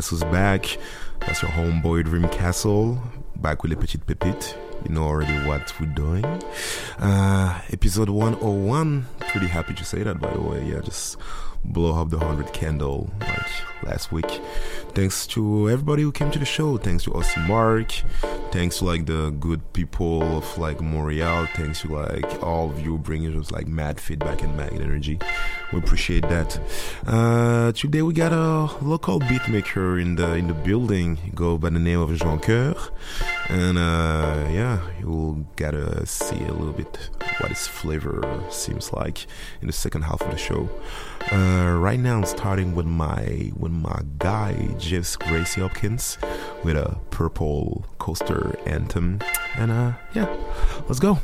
Guess who's back? That's your homeboy Dream Castle, back with les petites pépites. You know already what we're doing. Uh, episode 101. Pretty happy to say that, by the way. Yeah, just blow up the 100 candle like last week. Thanks to everybody who came to the show. Thanks to Austin Mark. Thanks to like the good people of like Montreal. Thanks to like all of you bringing us like mad feedback and mad energy. We appreciate that. Uh, today we got a local beatmaker in the in the building. Go by the name of Jean Coeur, and uh, yeah, you'll get to see a little bit what his flavor seems like in the second half of the show. Uh, right now, I'm starting with my with my guy Jeff Gracie Hopkins with a purple coaster anthem, and uh, yeah, let's go.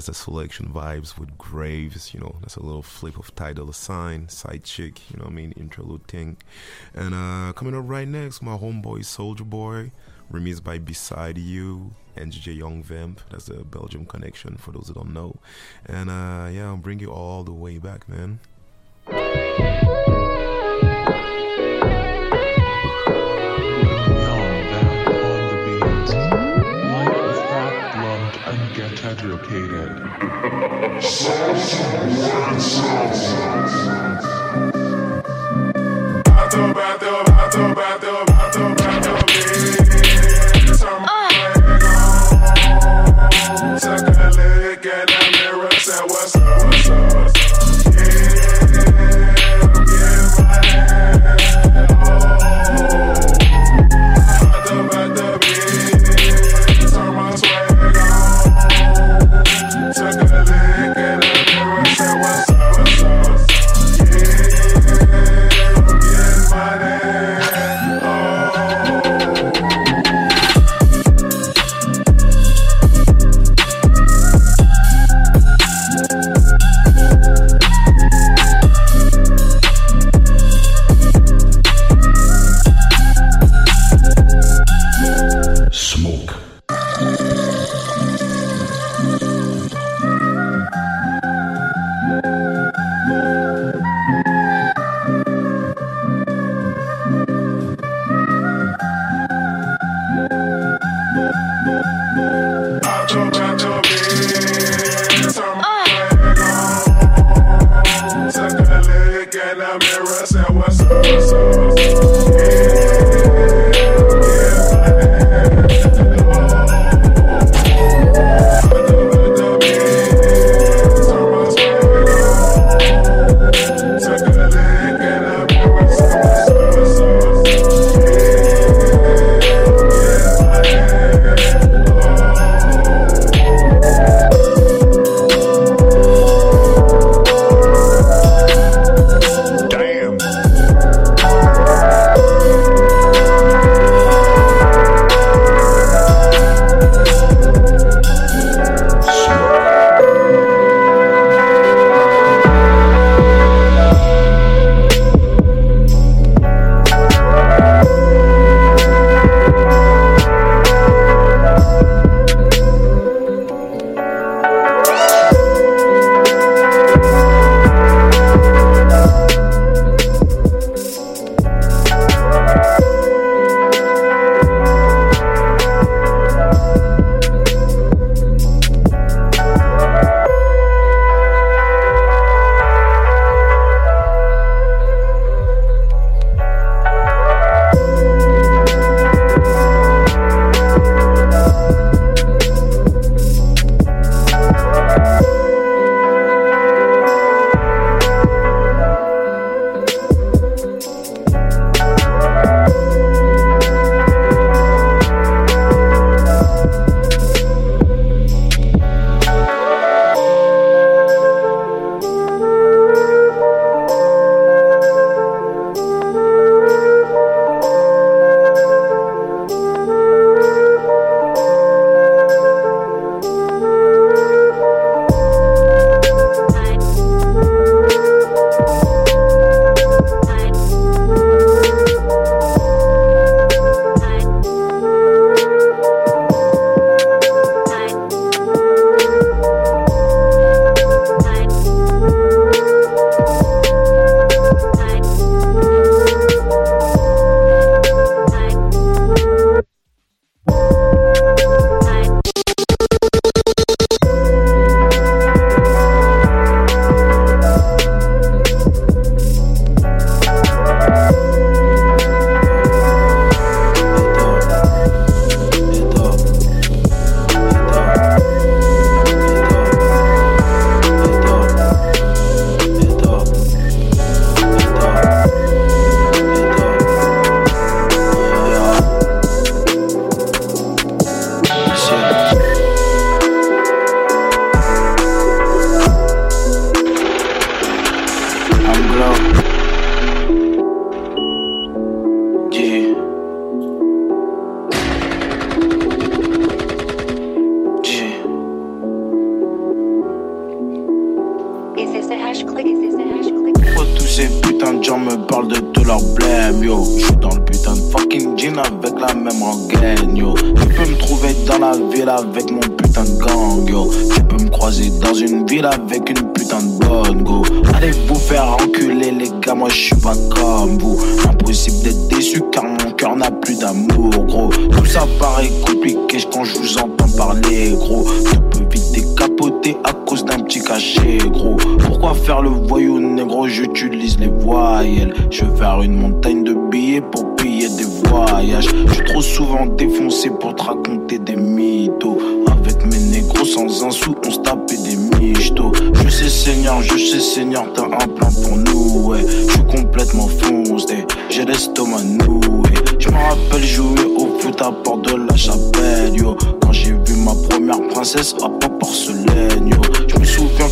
That's the selection vibes with Graves, you know, that's a little flip of title sign, side chick, you know I mean, interlude thing. And uh coming up right next, my homeboy Soldier Boy, remixed by Beside You and DJ Young Vamp. That's the Belgium connection for those who don't know. And uh yeah, I'll bring you all the way back, man. Advocated. Salsa,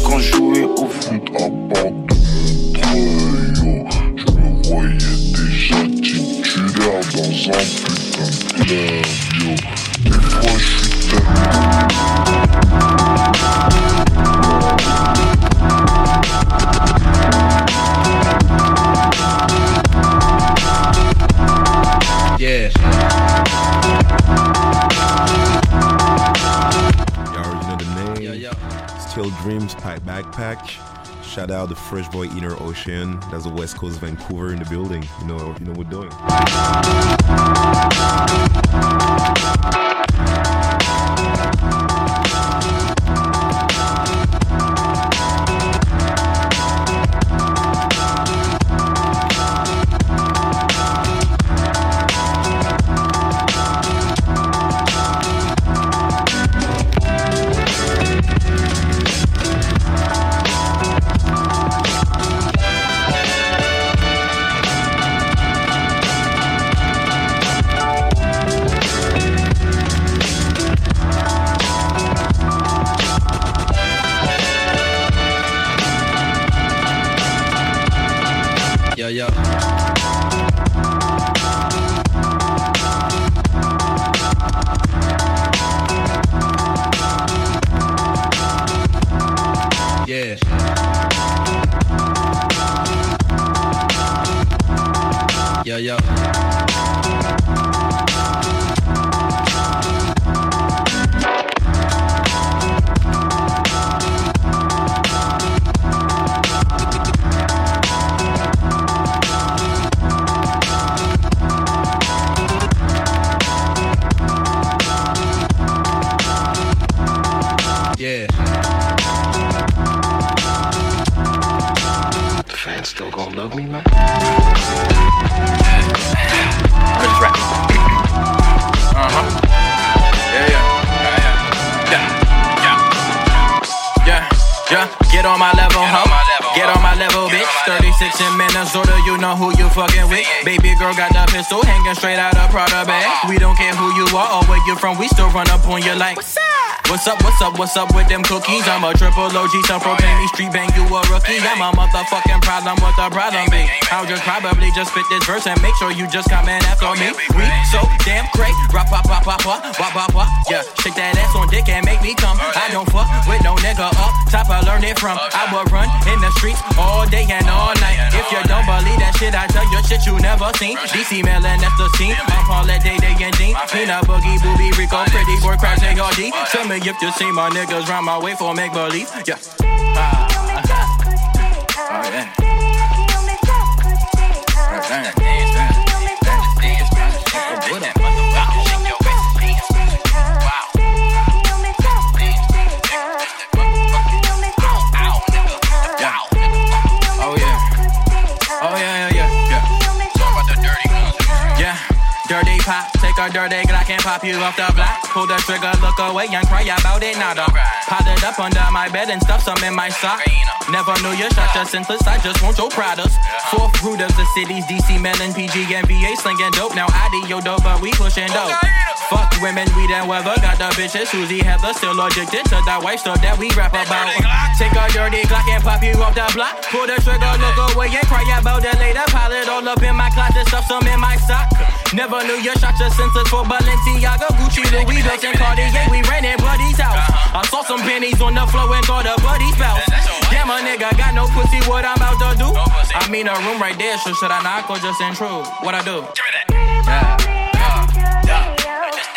quand je jouais au foot Shout out the Fresh Boy Inner Ocean. That's the West Coast Vancouver in the building. You know, you know what we're doing. Up, what's up, what's up with them cookies? I'm a triple OG, self proclaim me street bang, you a rookie. I'm a motherfucking problem, what the problem be? I'll just probably just spit this verse and make sure you just come in after me. We so damn great, rap, pop, pop, pop, pop, wop, wop, wop. Yeah, shake that ass on dick and make me come. I don't fuck with no nigga up top, I learned it from. I will run in the streets all day and all night. If you don't believe that shit, I tell you shit you never seen. DC Melon, that's the scene. I'm Paulette, Day, Day, and Dean. Peanut Boogie, Booby, Rico, Pretty Boy, Crash, ARD. Tell me if you see my niggas round my way for make believe. Yeah. A dirty Glock and pop you off the block. Pull the trigger, look away and cry about it, nada. Pot it up under my bed and stuff some in my sock. Never knew you shot your senseless, I just want your products. Fourth root of the cities, DC, Melon, PG, and VA slinging dope. Now I do yo dope, but we pushing dope. Fuck women, we done weather. Got the bitches, Susie Heather, still addicted to that white stuff that we rap about. Take a dirty Glock and pop you off the block. Pull the trigger, look away and cry about it later. Pile it all up in my closet, stuff some in my sock. Never knew you shot your senses for Balenciaga, Gucci, Louis Vuitton, and Cartier. We ran in Buddy's house. I saw some pennies on the floor and thought a Buddy's spouse. Damn, a nigga, got no pussy, what I'm about to do? I mean, a room right there, so should I knock or just intrude? What I do? Yeah.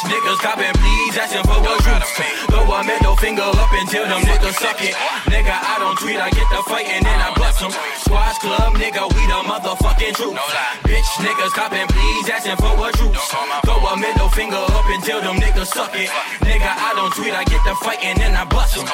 Bitch niggas copping, please asking for a truth. Throw a middle finger up until them niggas suck it. Nigga, I don't tweet, I get the fight and then I bust them. Squash club, nigga, we the motherfucking truth. Bitch niggas copping, please asking for a truth. Throw a middle finger up until them niggas suck it. Nigga, I don't tweet, I get the fight and then I bust them.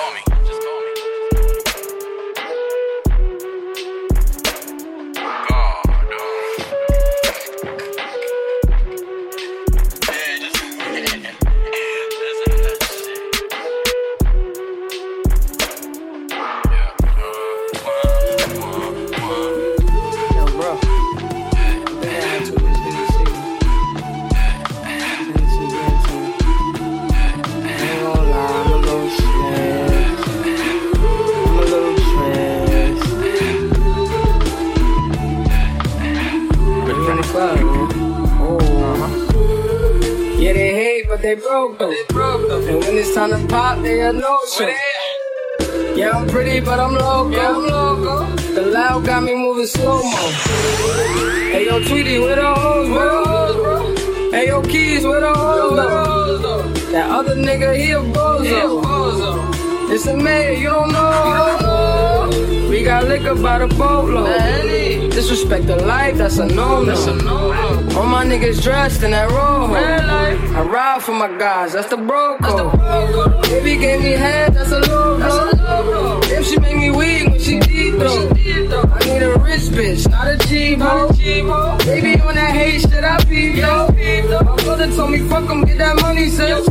They broke though. And when it's time to pop, they are no show. Yeah, I'm pretty, but I'm loco. Yeah, I'm loco. The loud got me moving slow mo. Hey yo, Tweety, where the hoes, where the hoes, bro? Hey yo, Keys, where the hoes, though? That other nigga, he a bozo. It's a man, you don't know. We got liquor by the boatload. Disrespect the life, that's a no-no. All my niggas dressed in that robe. I ride for my guys, that's the bro code. Baby gave me head, that's a logo. If she make me weak when she deep though. I need a rich bitch, not a hoe. Baby on that hate shit, I peep though. My brother told me fuck him, get that money, sis.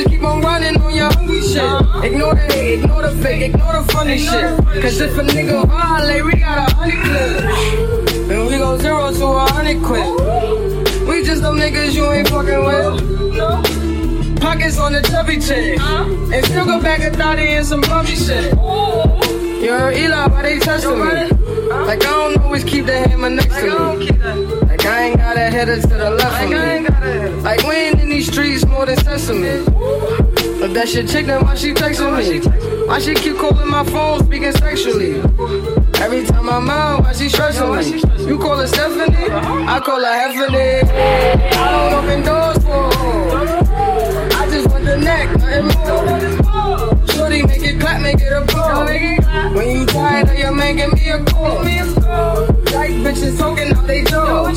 Just keep on running on your hungry shit. Ignore the hate, ignore the fake, ignore the funny shit. Cause if a nigga violate, we got a honey clip. Then we go zero to a hundred quid. We just them niggas you ain't fucking with. Pockets on the chubby chick. And still go back a thotty and some bumpy shit. You heard Eli, why they testing me? Like I don't always keep the hammer next to me. Like I ain't got a header to the left of me. Like we ain't in these streets more than sesame. But that shit chick, then why she texting me? Why she keep calling my phone, speaking sexually? Every time I'm out, why she stressing me? You call her Stephanie, I call her Heffany. I don't open doors for her. I just want the neck, nothing more. Shorty, make it clap, make it a pro. When you tired of your man, give me a call. Like bitches talking out they door.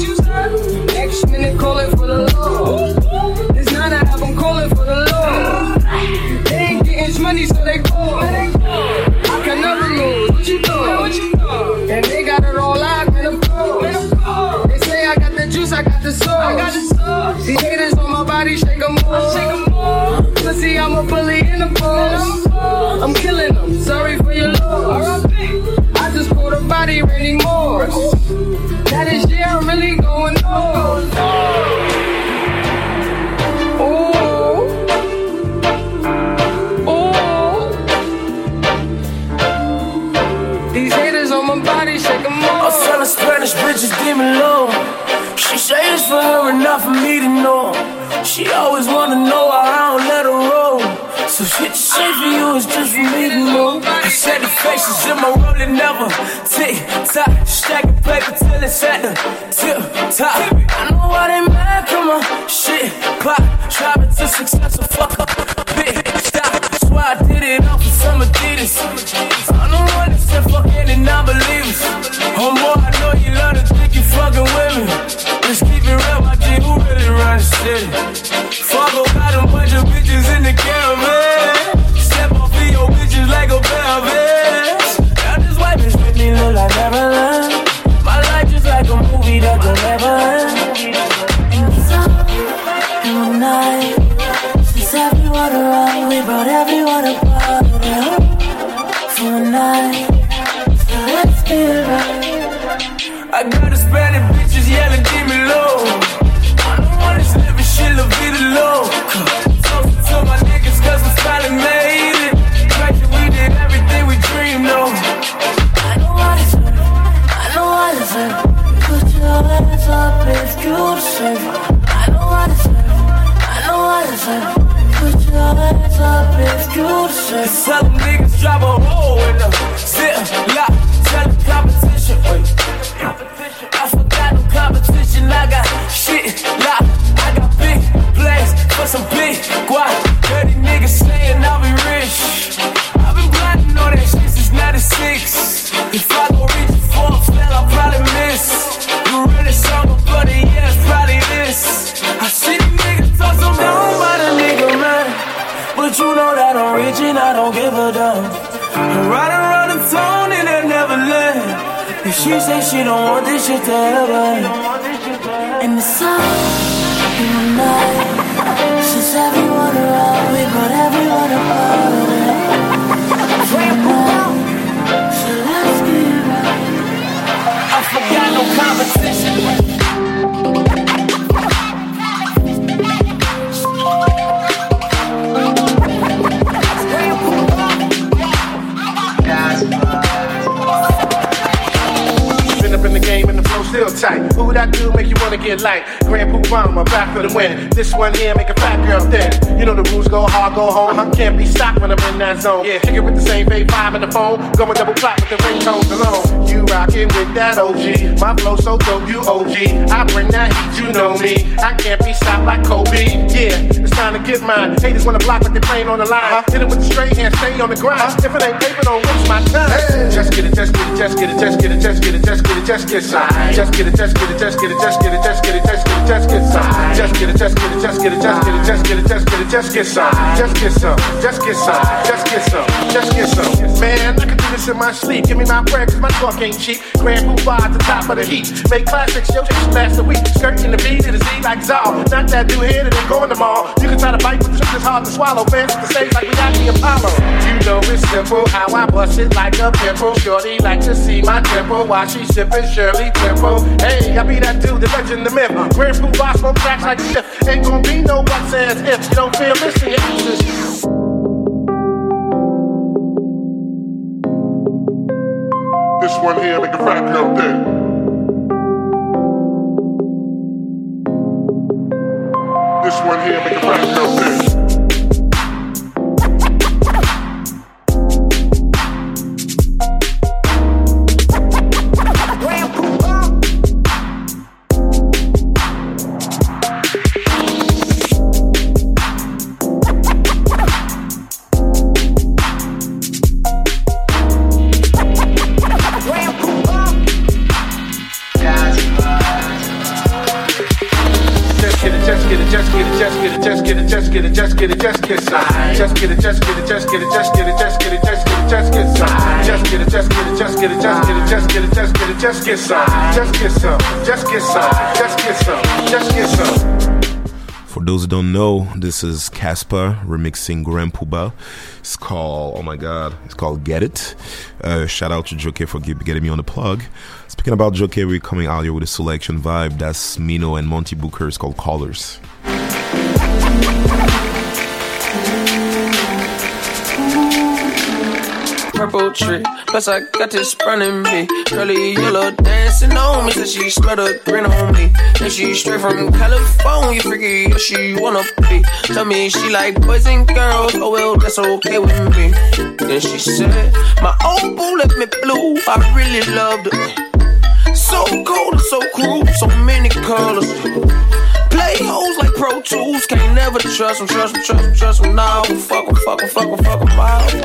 Next minute, call it for the law. It's not a album, call it for the law. They ain't getting money, so they call. Juice, I got the sauce. These haters on my body, shake them more. Pussy, I'm a bully in the post. I'm killing them, sorry for your loss. I just caught a body, Randy Morse. That is, yeah, I'm really going on. She always wanna know why I don't let her roll. So shit say for you is just for me to know. I said the faces in my rolling never tick tock, stacking paper till it's at the tip top. I know why they mad, come on, shit pop, driving to success, so fuck up, big stop. That's why I did it all for some Adidas. I don't want to say fuck any non-believers. Homeboy, I know you love to think you fucking with me. Just keep it Fuck about a bunch of bitches in the caravan. travo say she don't want this shit to happen. In the sun, in the night, She's everyone around me, but everyone right. I forgot no competition. Tight. Who that do make you wanna get light? Grand Puba, my back for the win. This one here make a fat girl thin. You know the rules go hard, go home. I can't be stopped when I'm in that zone. Yeah, kick it with the same fave five in the phone. Going double clap with the ringtones alone. You rockin' with that OG. My flow so dope, you OG. I bring that heat, you know me. I can't be stopped like Kobe. Yeah, it's time to get mine. Haters wanna block like they're playing on the line. Hit it with the straight hand, stay on the grind. If it ain't paper, don't waste my time. Just get it, just get it, just get it, just get it, just get it, just get it, just get it, just get it, just get it, just get it, just get it, just get it, just get it, just get some. Just get it, just get it, just get it, just get it, just get it, just get it, just get some. Just get some, just get some, just get some, just get some. Man, I can do this in my sleep. Give me my bread, cause my talk ain't cheap. Grand Puba at the top of the heat. Make classics, yo, just last a week. Skirting the beat to the Z like Zal. Not that dude here that ain't going tomorrow. You can try to bite, but truth is hard to swallow. Fans the stage like we got the Apollo. You know it's simple how I bust it like a pimple. Shorty like to see my tempo while she sipping Shirley Temple. Hey, I be that dude, the legend, the myth. Puba smoke tracks like this. Ain't gonna be no buts you don't feel this in your. This one here make a fat girl think. This one here make a fat girl think. Is Casper remixing Grand Puba. It's called, oh my god, it's called Get It. Uh, shout out to Joe for getting me on the plug. Speaking about Joe we're coming out here with a selection vibe. That's Smino and Monte Booker. It's called Colors. Tree, plus I got this burning me. Curly yellow dancing on me, so she smell the grin on me. And she straight from California, freaky, she wanna be. Tell me she like boys and girls, oh well, that's okay with me. Then she said, My old boo left me blue, I really loved it. So cold and so cruel, so many colors. Play hoes like Pro Tools, can't never trust them, trust them, trust them, trust them. No, fuck them, fuck them, fuck them, fuck them.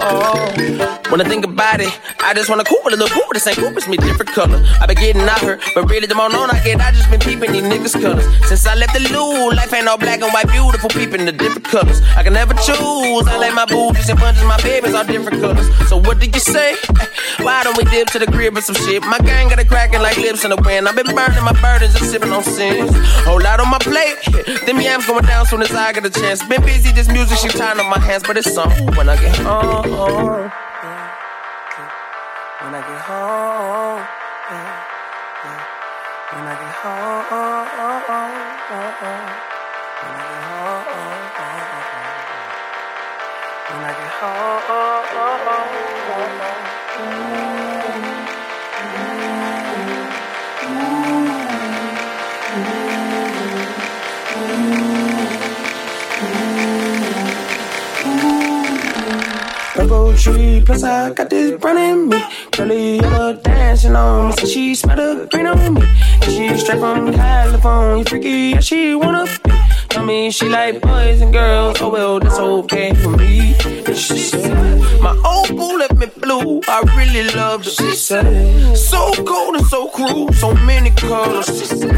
Oh. oh. When I think about it, I just wanna cool with a little cool, the same cool, it's me different color. I been getting out her, but really the more known I get, I just been peeping these niggas colors. Since I left the loo, life ain't all black and white, beautiful, peeping the different colors. I can never choose, I like my booties and bunches, my babies all different colors. So what did you say? Why don't we dip to the crib or some shit? My gang got a cracking like lips in the wind. I've been burning my burdens and sipping on sins. Whole lot on my plate. Them yams going down soon as I get a chance. Been busy, this music, she tying up my hands, but it's on when I get home. When I get home. yeah, yeah. When I get home. When I get home. Tree, plus I got this brown in me. Curly yellow dancing on me, so she smell the green on me. She straight from California, freaky, yeah, she wanna be. Tell me she like boys and girls, oh well, that's okay for me. She said, my old boo left me blue, I really love her. She said, so cold and so cruel, so many colors. She said,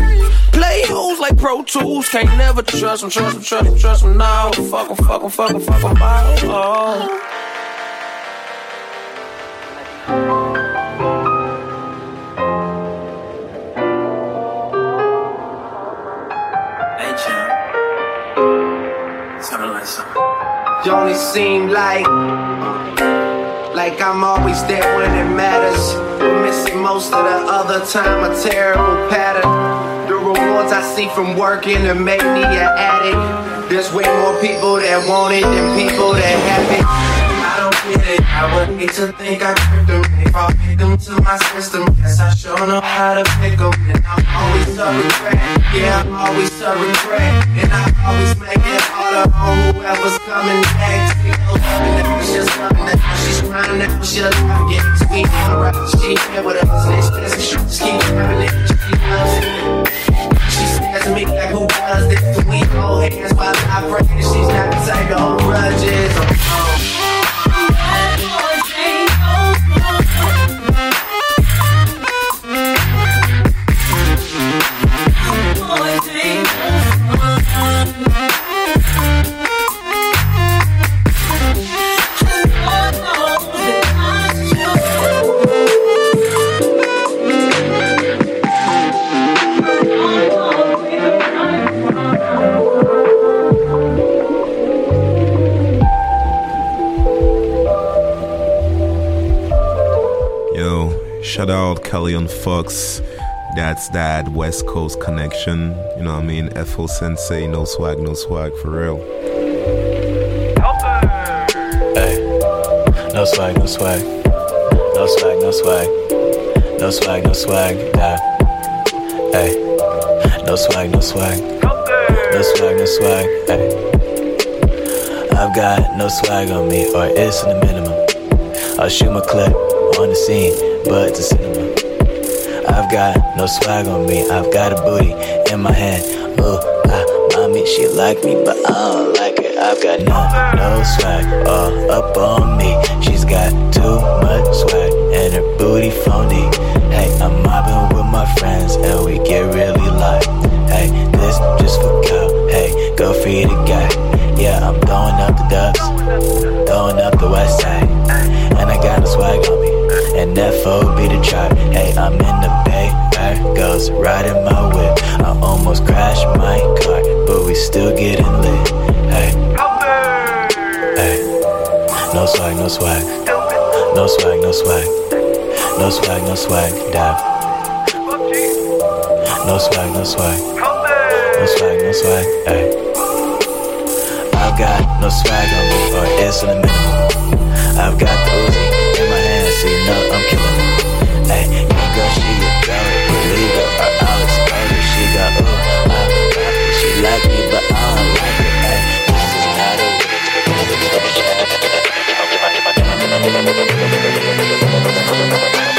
play hoes like Pro Tools, can't never trust them, trust them, trust them, trust them. Now, fuck them, fuck them, fuck them, fuck them, oh. Hey, champ. Like something. You only seem like. Uh, like I'm always there when it matters. Missing most of the other time, a terrible pattern. The rewards I see from working have make me an addict. There's way more people that want it than people that have it. I would hate to think I tricked them. If I pick them to my system, guess I sure know how to pick them. And I'm always a regret. Yeah, I'm always a regret. And I always make it harder on whoever's coming next. She's coming now. She's crying now, she'll not get sweet. Alright, she here with us. Let's just keep having it. She loves. She stares at me like who does this? We hold hands while I pray. She's not the type to grudges. Oh, out Kellyon Fox. That's that West Coast connection. You know what I mean? FO Sensei, no swag, no swag, for real. Hey, no swag, no swag. No swag, no swag. No swag, no swag. Nah. Hey, no swag, no swag. No swag, no swag. Hey. I've got no swag on me, or it's the minimum. I'll shoot my clip on the scene but to cinema. Got no swag on me, I've got a booty in my hand. Oh, ah, mommy, she like me, but I don't like it. I've got no, no swag all up on me. She's got too much swag and her booty phony. Hey, I'm mobbing with my friends and we get really light. Hey, this just for go. Hey, go feed a guy. Yeah, I'm throwing up the dubs, throwing up the west side, and I got no swag on me and FO be the trap. Hey, I'm in the bay, there goes riding my whip. I almost crashed my car, but we still getting lit. Hey, hey, no swag, no swag, no swag, no swag, no swag, no swag, dab. No swag, no swag, no swag, no swag, hey. I've got no swag on me, or it's in the minimum. I've got the seen up, I'm killing her. Hey, Ay, girl, she a girl, illegal, or I always explain her. She got ooh, I like it. She like me, but I don't like it. Ay, this is not a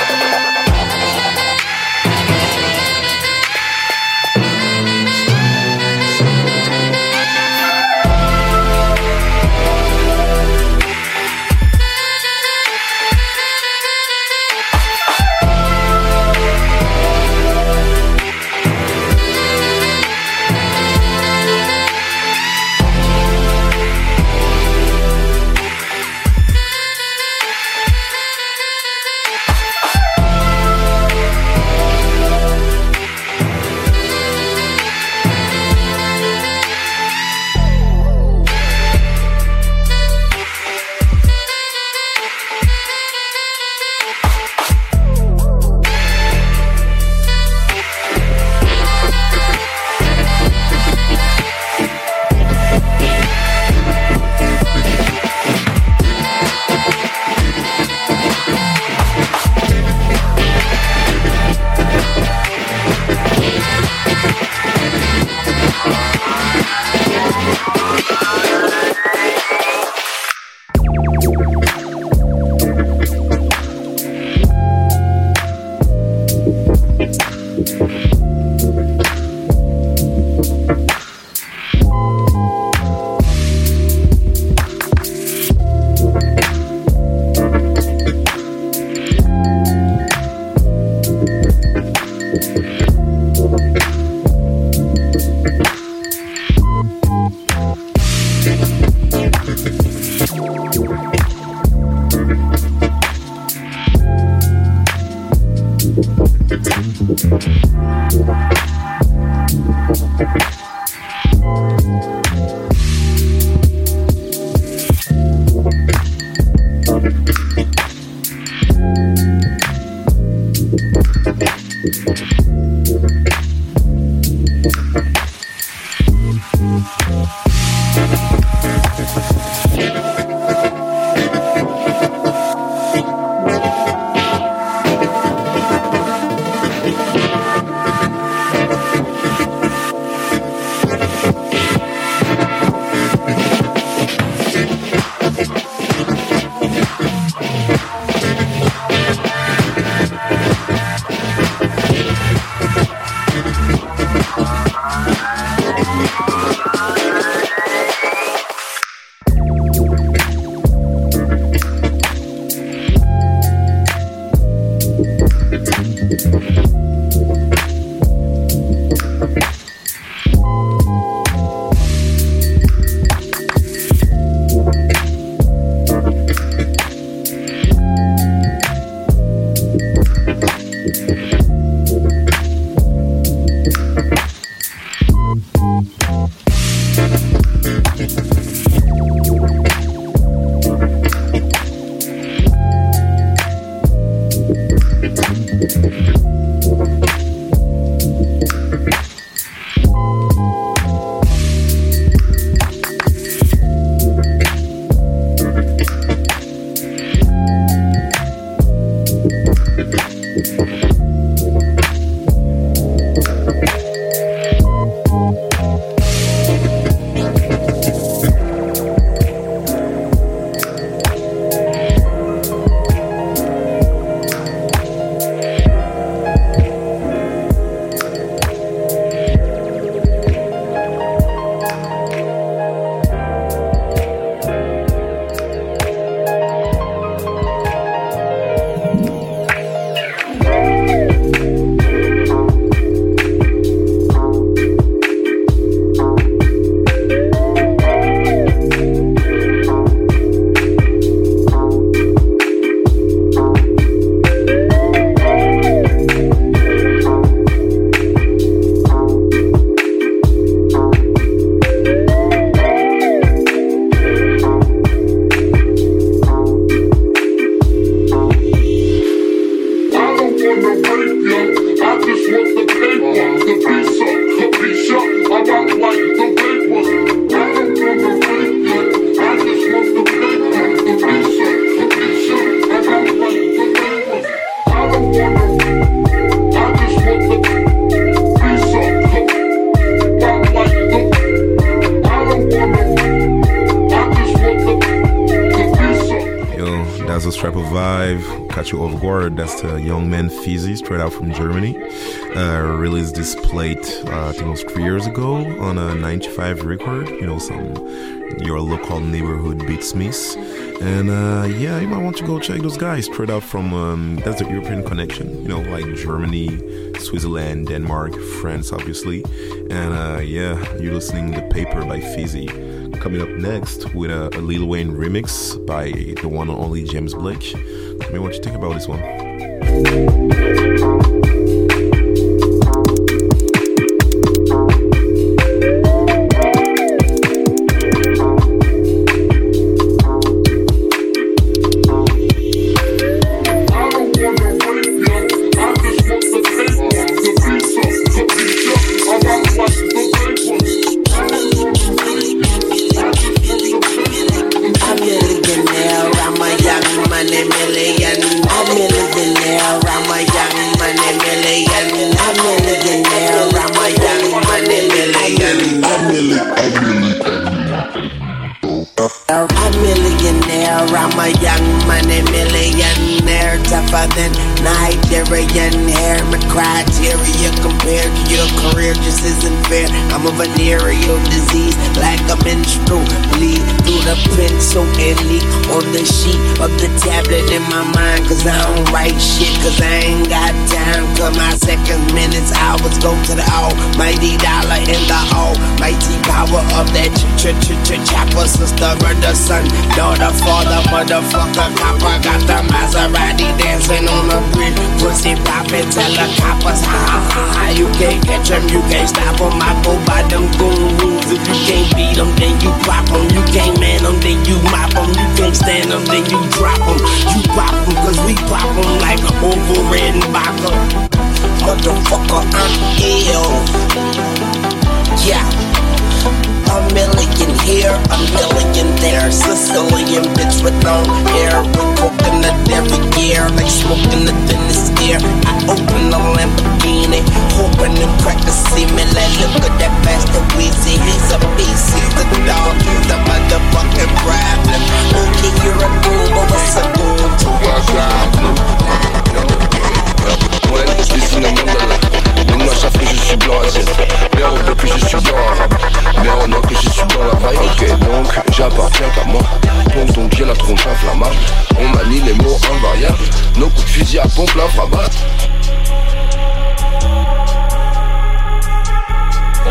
Uh, young man Fizzy, straight out from Germany, uh, released this plate, uh, I think it was three years ago, on a 95 record, you know, some your local neighborhood beatsmiths. And uh, yeah, you might want to go check those guys straight out from, um, that's the European connection, you know, like Germany, Switzerland, Denmark, France, obviously. And uh, yeah, you're listening to Paper by Fizzy coming up next with a, a, Lil Wayne remix by the one and only James Blake. Tell me what you think about this one. Thank you. The fuck. mind like smoking the thinnest air. I open a Lamborghini, hoping to crack to see me. Like, look at that bastard Weezy, he's a beast, he's a dog, he's a motherfucking problem. Okay, you're a boomer, what's a boom to a problem? One is number savent que je suis blanc à Mais on veut que je suis blanc arabe Mais on a que je suis dans la vaille Ok donc j'appartiens qu'à moi. Donc j'ai la tronche inflammable On manie les mots invariables Nos coups de fusil à pompe l'infrabat oh.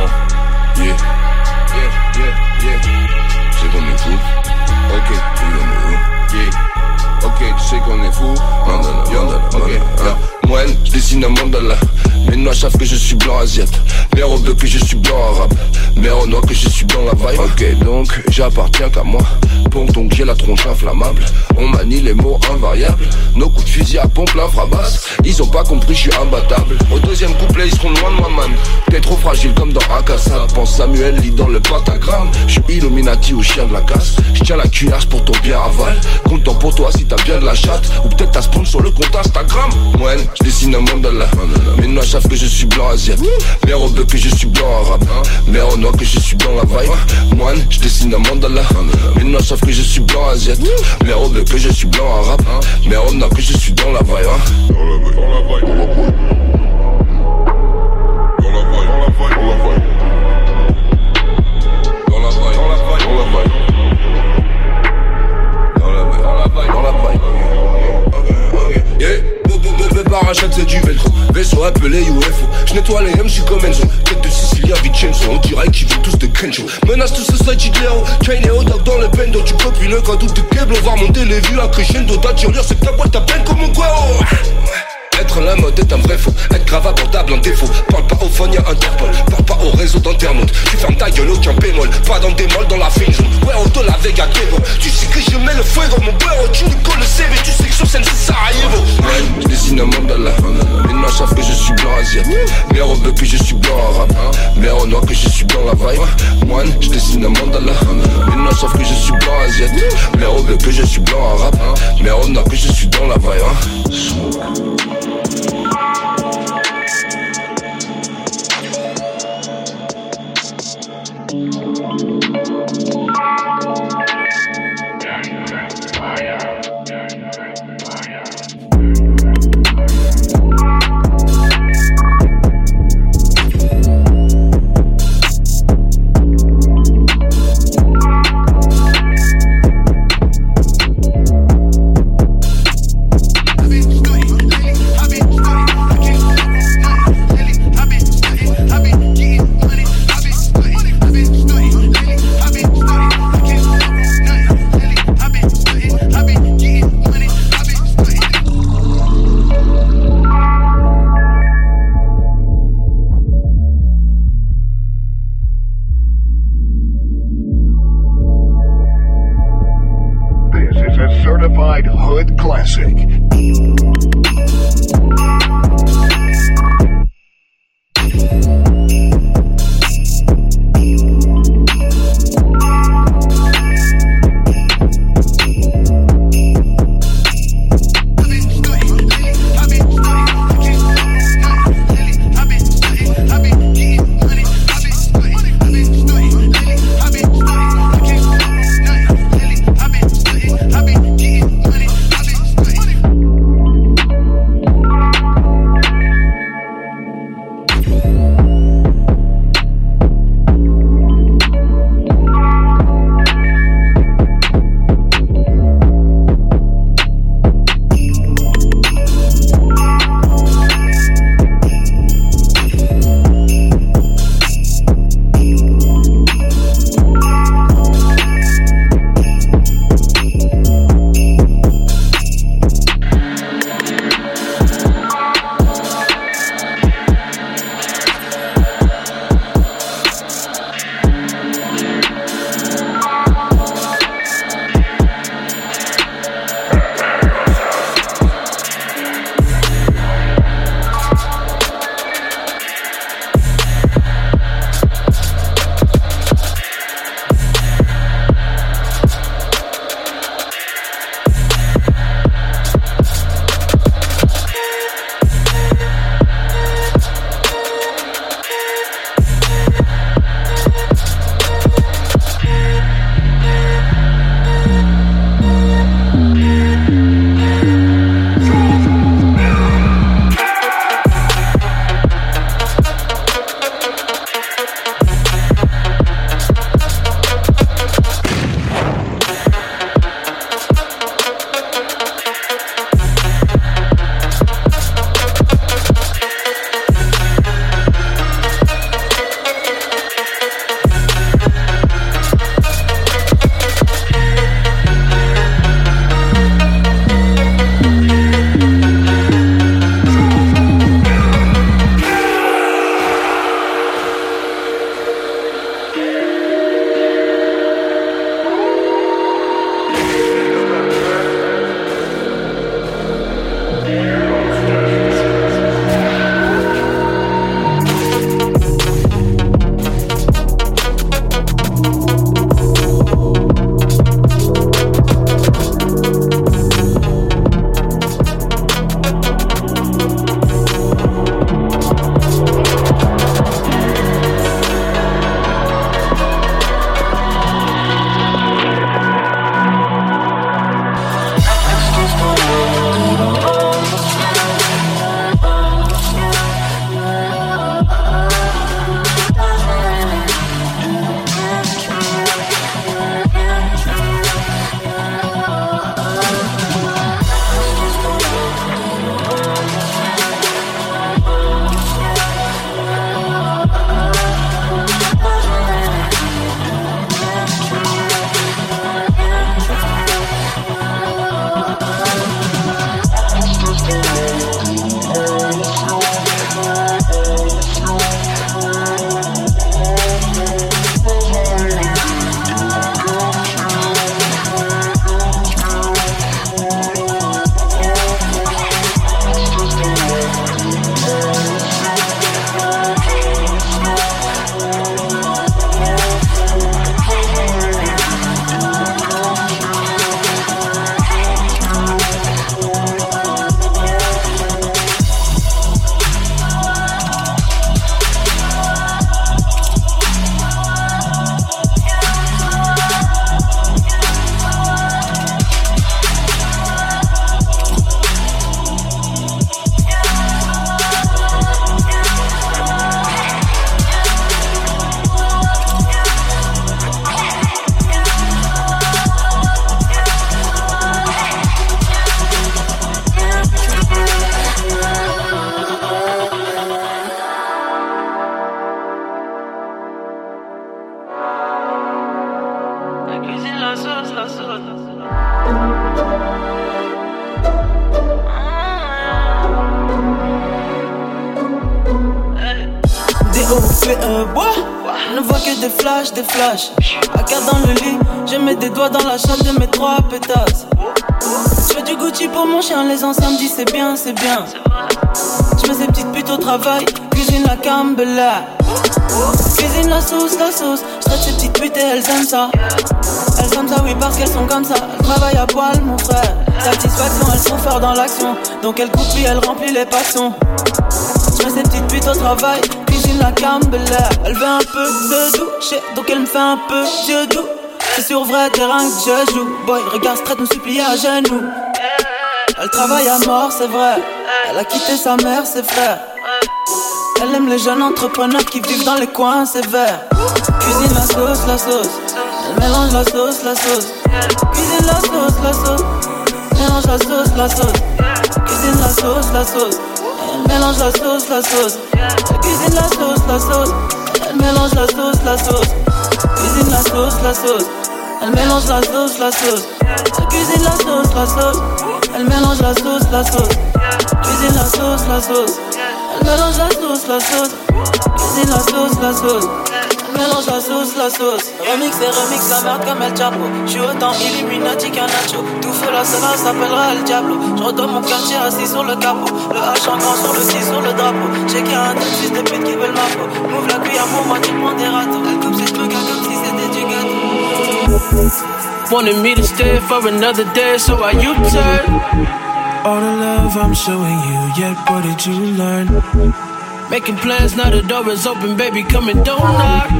Yeah. Yeah yeah yeah. C'est bon mes fous Ok tu l'as où? Yeah. Ok tu sais qu'on est fou. Non non non, non, non, non. When dessine un mandala Mes noirs savent que je suis blanc asiate Mes robes que je suis blanc arabe. Mes noirs que je suis blanc la vibe. Ok donc j'appartiens qu'à moi. Pompe donc j'ai la tronche inflammable. On manie les mots invariables. Nos coups de fusil à pompe l'infrabasse Ils ont pas compris je suis imbattable. Au deuxième couplet ils seront loin de moi man. T'es trop fragile comme dans Akasa Pense Samuel lit dans le pentagramme. Je suis Illuminati au chien de la casse. Je tiens la cuillère pour ton bien aval. Content pour toi si t'as bien de la chatte. Ou peut-être t'as spawn sur le compte Instagram dessine un mandala. Mes noirs savent que je suis blanc asiatique. Mes robes que je suis blanc arabe. Mes renois que je suis blanc la vibe. Moine, je dessine un mandala. Mes noirs savent que je suis blanc asiatique. Mes robes que je suis blanc arabe. Mes renois que je suis dans la. Hein. Dans la vibe, dans la vibe. Yeah. Parachute c'est du velcro Vaisseau appelé UFO Je nettoie les M, comme Enzo Tête de Sicilia, Vincenzo On dirait qu'ils veulent tous de Kenjo Menace tout ce side Léo Kane et Odak dans le bendo Tu copies le cadeau de Keblo Va monter les vues à crescendo D'attirer c'est que ta boîte à peine comme mon guéo être la mode est un vrai faux, être grave abordable en défaut. Parle pas au phone, y'a Interpol, parle pas au réseau d'internautes. Tu fermes ta gueule, aucun bémol, pas dans des molles dans la fin Ouais, on te la Vega Tu sais que je mets le fuego, mon beurre, tu colles le CV, tu sais que sur scène c'est Sarajevo. Ouais, je dessine un mandala. Noirs savent que je suis blanc asiatique. Mais on veut que je suis blanc arabe. Mais on noir que je suis blanc la vibe. Moine, je dessine un mandala. Noirs savent que je suis blanc asiatique. Mais on veut que je suis blanc arabe. Mais on noir que je suis dans la vibe. À quatre dans le lit, je mets des doigts dans la chatte de mes trois pétasses. Je fais du Gucci pour mon chien, les anciens me disent c'est bien, c'est bien. Je mets ces petites putes au travail, cuisine la cambela. Cuisine la sauce, la sauce. Je traite ces petites putes et elles aiment ça. Elles aiment ça, oui, parce qu'elles sont comme ça. Elles travaillent à poil, mon frère. Satisfaction, elles sont fortes dans l'action. Donc elles coupent, elles remplissent les passions. Je mets ces petites putes au travail, Elle veut un peu de douche, donc elle me fait un peu de doux. C'est sur vrai terrain que je joue. Boy, regarde, straight me supplier à genoux. Elle travaille à mort, c'est vrai. Elle a quitté sa mère, ses frères. Elle aime les jeunes entrepreneurs qui vivent dans les coins sévères. Cuisine la sauce, la sauce. Elle mélange la sauce, la sauce. Cuisine la sauce, la sauce. Mélange la sauce, la sauce. Cuisine la sauce, la sauce. Elle mélange la sauce, la sauce. Cuisine la sauce, la sauce. Elle mélange la sauce, la sauce. Cuisine la sauce, la sauce. Elle mélange la sauce, la sauce. Cuisine la sauce, la sauce. Elle mélange la sauce, la sauce. Cuisine la sauce, la sauce. Elle mélange la sauce, la sauce. Cuisine la sauce, la sauce. Mélange la sauce, la sauce. Remix et remix, la merde comme El Chapo. J'suis autant Illuminati qu'un nacho. Tout feu la cela s'appellera El Diablo. J'redonne mon quartier assis sur le capot. Le H en grand sur le C sur le drapeau. J'ai qu'il y a un tas de putes qui veulent ma peau. M'ouvre la cuillère pour moi, tu prends des râteaux. Elle coupe ses trucs comme si c'était du gâteau. Wanted me to stay for another day, so I U-turn. All the love I'm showing you, yet what did you learn? Making plans, now the door is open, baby, come and don't knock.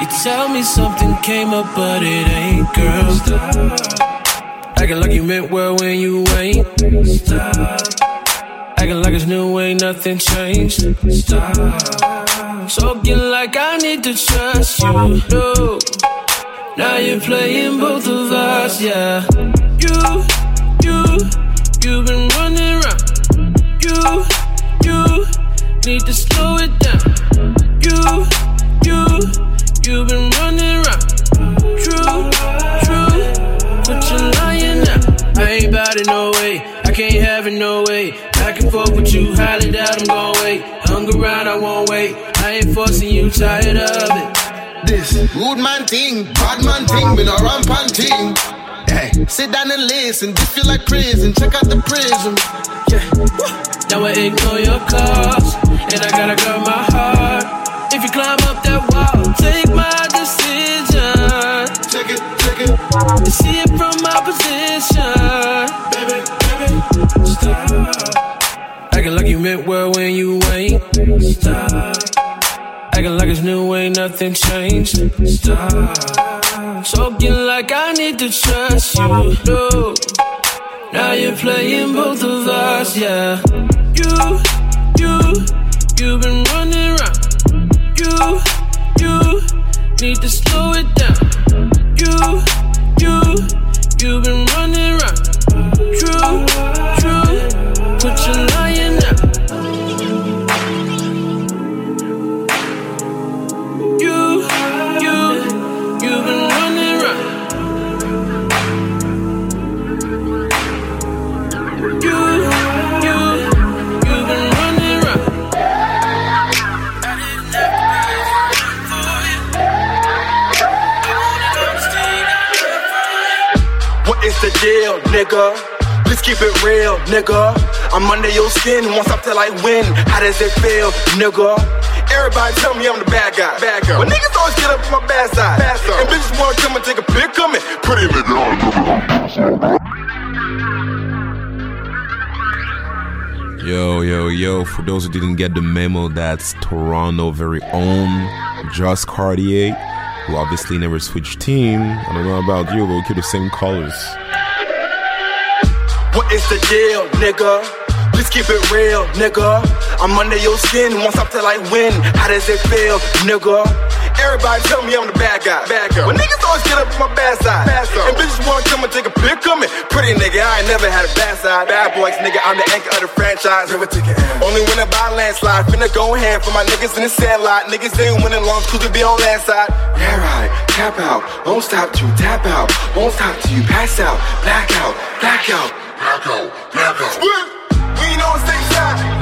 You tell me something came up, but it ain't, girl. Stop. Acting like you meant well when you ain't. Stop. Acting like it's new, ain't nothing changed. Stop. Talking like I need to trust you. No. Now you're playing both of us, yeah. You, you, you've been running around. You, need to slow it down. You, you, you've been running around. True, true, but you're lying now. I ain't bout it no way. I can't have it no way. Back and forth with you, highly doubt I'm gon' wait. Hung around, I won't wait. I ain't forcing you, tired of it. This rude man thing, bad man thing, me no rampant thing. Hey, sit down and listen. This feel like prison. Check out the prism. Yeah. Now I ignore your calls, and I gotta guard my heart. If you climb up that wall, take my decision. Check it, check it. You see it from my position. Baby, baby, stop. Acting like you meant well when you ain't. Stop. Acting like it's new, ain't nothing changed. Stop. Talking like I need to trust you. No. Now you're playing both of us, yeah. You, you, you've been running around. You, you, need to slow it down. You, you, you've been running around. True, true, deal, nigga? Let's keep it real, nigga. I'm under your skin once I till I win. How does it feel, nigga? Everybody tell me I'm the bad guy. Bad girl. But niggas always get up on my bad side. Bad side. And bitches wanna come and take a pic of me. Pretty nigga. Yo, yo, yo, for those who didn't get the memo, that's Toronto very own Jazz Cartier, who obviously never switched team. I don't know about you, but we keep the same colors. What is the deal, nigga? Let's keep it real, nigga. I'm under your skin once I till I win. How does it feel, nigga? Everybody tell me I'm the bad guy. Bad girl. But niggas always get up on my bad side. Bad side. And bitches wanna come and take a pic of me. Pretty nigga, I ain't never had a bad side. Bad boys, nigga, I'm the anchor of the franchise. Never take it Only win it by landslide. Finna go hand for my niggas in the sandlot. Niggas ain't winning long cause we be on landslide. Yeah, right. tap out. Won't stop you tap out. Won't stop till you pass out. Blackout, blackout, We ain't on the same.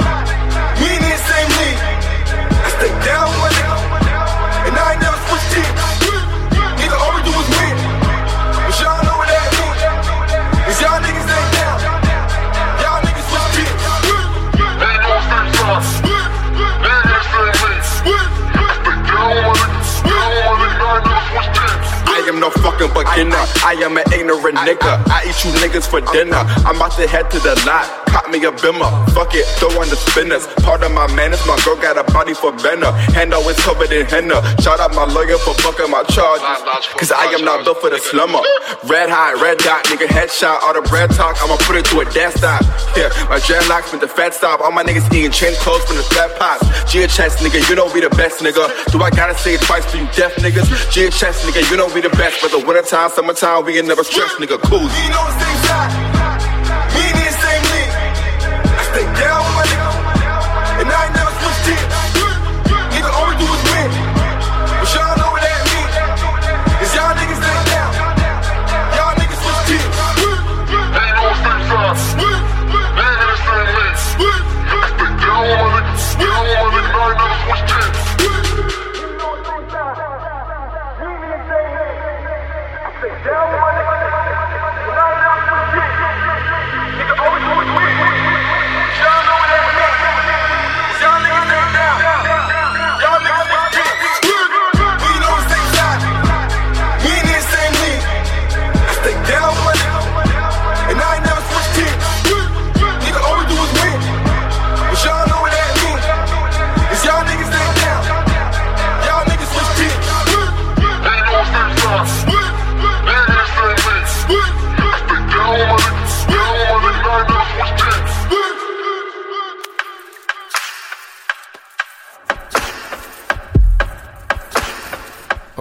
No fucking beginner. I am an ignorant nigga. I eat you niggas for dinner. I'm about to head to the lot. Caught me a bimmer. Fuck it, throw on the spinners. Part of my manners, my girl got a body for Benner. Hand always covered in henna. Shout out my lawyer for fucking my charges. Cause I am not built for the slummer. Red hot, red dot, nigga headshot. All the bread talk, I'ma put it to a death stop. Yeah, my dreadlocks with the fat stop. All my niggas eating chain clothes from the fat pots. GHS, nigga, you know we the best, nigga. Do I gotta say it twice for you deaf niggas? GHS, nigga, you know we the best. But the wintertime, summertime, we ain't never stressed, nigga. Cool. We ain't on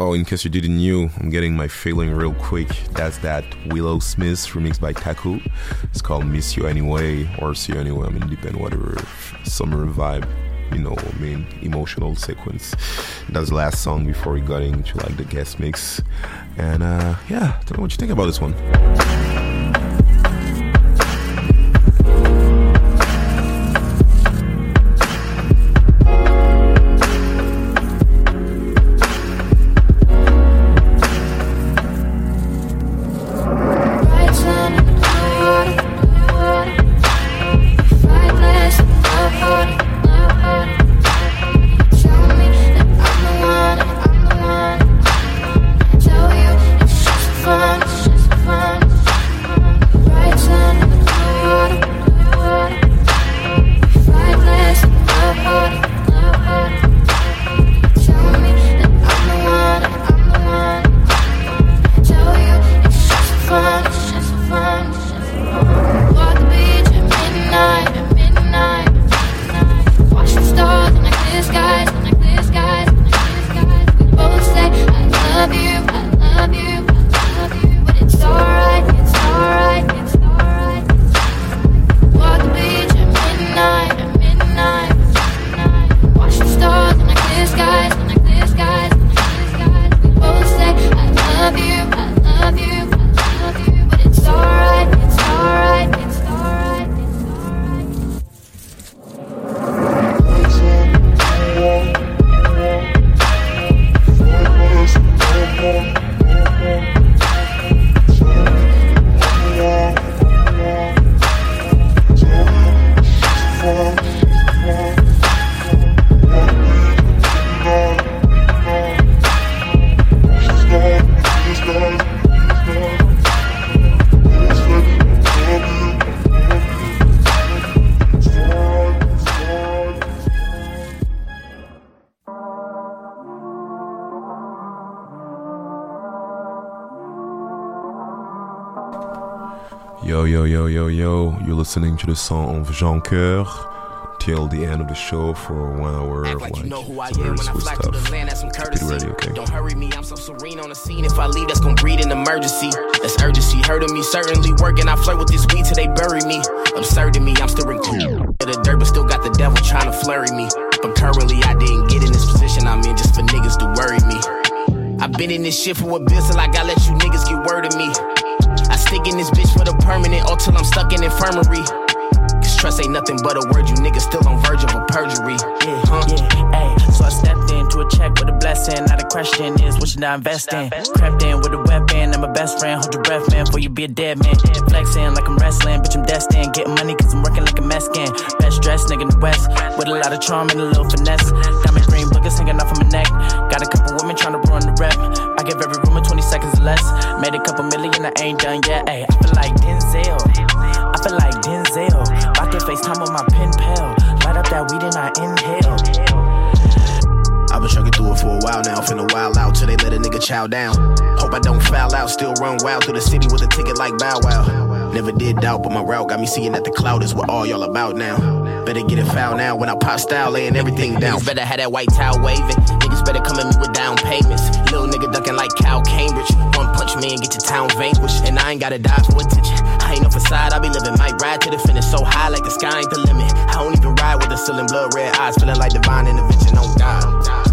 Oh, in case you didn't know, I'm getting my feeling real quick. That's that Willow Smith remix by Taku. It's called Miss You Anyway or See You Anyway. I mean, depend whatever summer vibe, you know, I mean, emotional sequence. That's the last song before we got into like the guest mix. And uh yeah, tell me what you think about this one. Listening to the song of Jean Coeur till the end of the show for one hour of like, You know who I some am when I fly stuff. the land, that's some courtesy. ready, okay? Don't hurry me, I'm so serene on the scene. If I leave, that's gonna breed an emergency. That's urgency, hurting me, certainly working. I flirt with this weed till they bury me. Absurd to me, I'm still in the dirt, but still got the devil trying to flurry me. But currently, I didn't get in this position I'm in just for niggas to worry me. I've been in this shit for a bill till I gotta let you niggas get word of me. I stick in this bitch for the permanent or till I'm stuck in infirmary. Cause trust ain't nothing but a word, you niggas still on verge of a perjury. Yeah, huh? yeah, ayy. So I stepped into a check with a blessing. Now the question is, what should I invest in? Crept in with a weapon, I'm a best friend. Hold your breath, man, before you be a dead man. Flexing like I'm wrestling, bitch, I'm destined. Getting money cause I'm working like a Mexican. Best dressed nigga in the West, with a lot of charm and a little finesse. Diamond boogers hanging off of my neck. Got a couple women trying to run the rep. I give every room 20 seconds less. Made a couple million, I ain't done yet. Ayy, I feel like Denzel. I feel like Denzel. About to FaceTime with my pen pal. Light up that weed and I inhale. I've been trucking through it for a while now, finna wild out till they let a nigga chow down. Hope I don't foul out, still run wild through the city with a ticket like Bow Wow. Never did doubt, but my route got me seeing that the cloud is what all y'all about now. Better get it foul now when I pop style, laying everything down. Niggas better have that white towel waving. Niggas better come at me with down payments. Little nigga ducking like Cal Cambridge. One punch me and get your town vanquished. And I ain't gotta die for attention. I ain't no facade, I be living. Might ride to the finish so high like the sky ain't the limit. I don't even ride with the ceiling blood red eyes, feeling like divine intervention on God. No